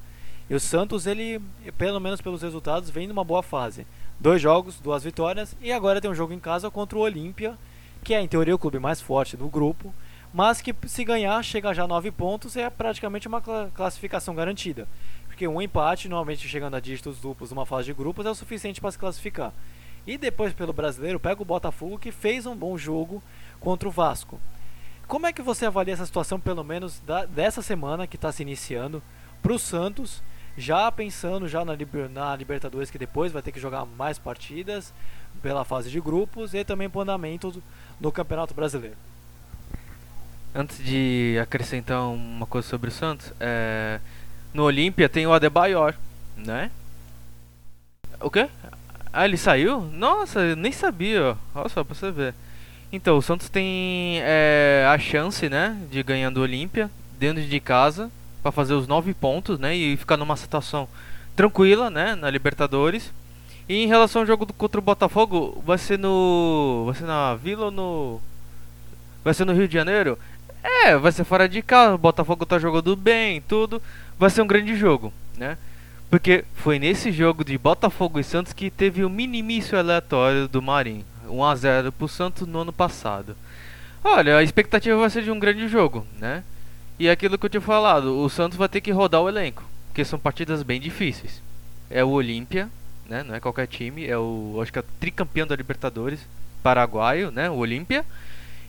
[SPEAKER 1] E o Santos, ele, pelo menos pelos resultados, vem numa boa fase. Dois jogos, duas vitórias. E agora tem um jogo em casa contra o Olímpia, que é em teoria o clube mais forte do grupo. Mas que se ganhar, chega já a nove pontos e é praticamente uma classificação garantida. Porque um empate, normalmente chegando a dígitos duplos numa fase de grupos, é o suficiente para se classificar. E depois, pelo brasileiro, pega o Botafogo que fez um bom jogo contra o Vasco. Como é que você avalia essa situação, pelo menos da, dessa semana que está se iniciando, para o Santos, já pensando já na, na, Libertadores, que depois vai ter que jogar mais partidas pela fase de grupos e também para o andamento no Campeonato Brasileiro?
[SPEAKER 5] Antes de acrescentar uma coisa sobre o Santos, é, no Olímpia tem o Adebayor, né? O quê? Ah, ele saiu? Nossa, eu nem sabia. Olha só pra você ver. Então, o Santos tem é, a chance, né, de ganhar do Olímpia dentro de casa para fazer os nove pontos, né, e ficar numa situação tranquila, né, na Libertadores. E em relação ao jogo contra o Botafogo, vai ser no, vai ser na Vila ou no, vai ser no Rio de Janeiro? É, vai ser fora de casa. O Botafogo tá jogando bem, tudo vai ser um grande jogo, né? Porque foi nesse jogo de Botafogo e Santos que teve o minimício aleatório do Marinho. 1x0 pro Santos no ano passado. Olha, a expectativa vai ser de um grande jogo, né? E é aquilo que eu tinha falado, o Santos vai ter que rodar o elenco, porque são partidas bem difíceis. É o Olímpia, né? Não é qualquer time, é o acho que é o tricampeão da Libertadores, paraguaio, né? O Olímpia.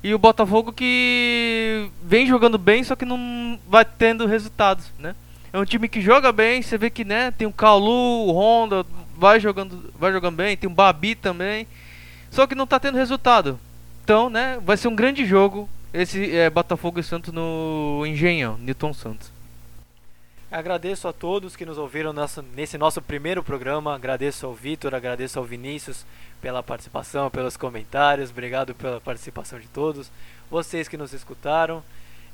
[SPEAKER 5] E o Botafogo que vem jogando bem, só que não vai tendo resultados, né? É um time que joga bem, você vê que, né, tem o Calu, o Honda, vai jogando, vai jogando bem, tem o Babi também. Só que não tá tendo resultado. Então, né, vai ser um grande jogo esse é, Botafogo e Santos no Engenhão, Newton Santos.
[SPEAKER 1] Agradeço a todos que nos ouviram nessa, nesse nosso primeiro programa. Agradeço ao Vitor, agradeço ao Vinícius pela participação, pelos comentários. Obrigado pela participação de todos. Vocês que nos escutaram.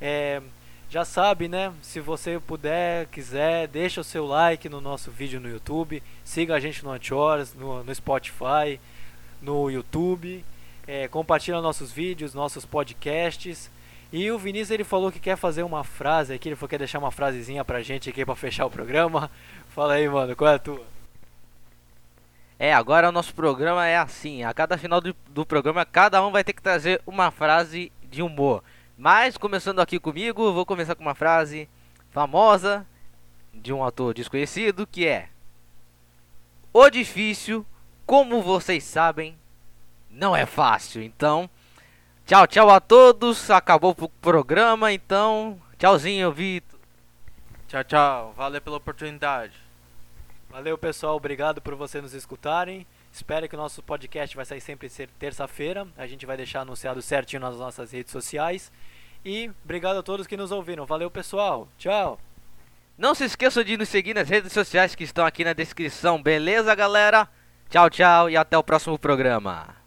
[SPEAKER 1] É, já sabe, né? Se você puder, quiser, deixa o seu like no nosso vídeo no YouTube. Siga a gente no Anchors, no, no Spotify, no YouTube. É, compartilha nossos vídeos, nossos podcasts. E o Vinícius ele falou que quer fazer uma frase aqui, ele falou que quer deixar uma frasezinha pra gente aqui pra fechar o programa. *laughs* Fala aí, mano, qual é a tua?
[SPEAKER 4] É, agora o nosso programa é assim. A cada final do, do programa, cada um vai ter que trazer uma frase de humor. Mas, começando aqui comigo, vou começar com uma frase famosa de um ator desconhecido que é: O difícil, como vocês sabem, não é fácil. Então, tchau, tchau a todos. Acabou o programa, então, tchauzinho, Vitor.
[SPEAKER 5] Tchau, tchau. Valeu pela oportunidade.
[SPEAKER 1] Valeu, pessoal. Obrigado por vocês nos escutarem. Espero que o nosso podcast vai sair sempre terça-feira. A gente vai deixar anunciado certinho nas nossas redes sociais. E obrigado a todos que nos ouviram. Valeu, pessoal. Tchau.
[SPEAKER 4] Não se esqueçam de nos seguir nas redes sociais que estão aqui na descrição, beleza, galera? Tchau, tchau e até o próximo programa.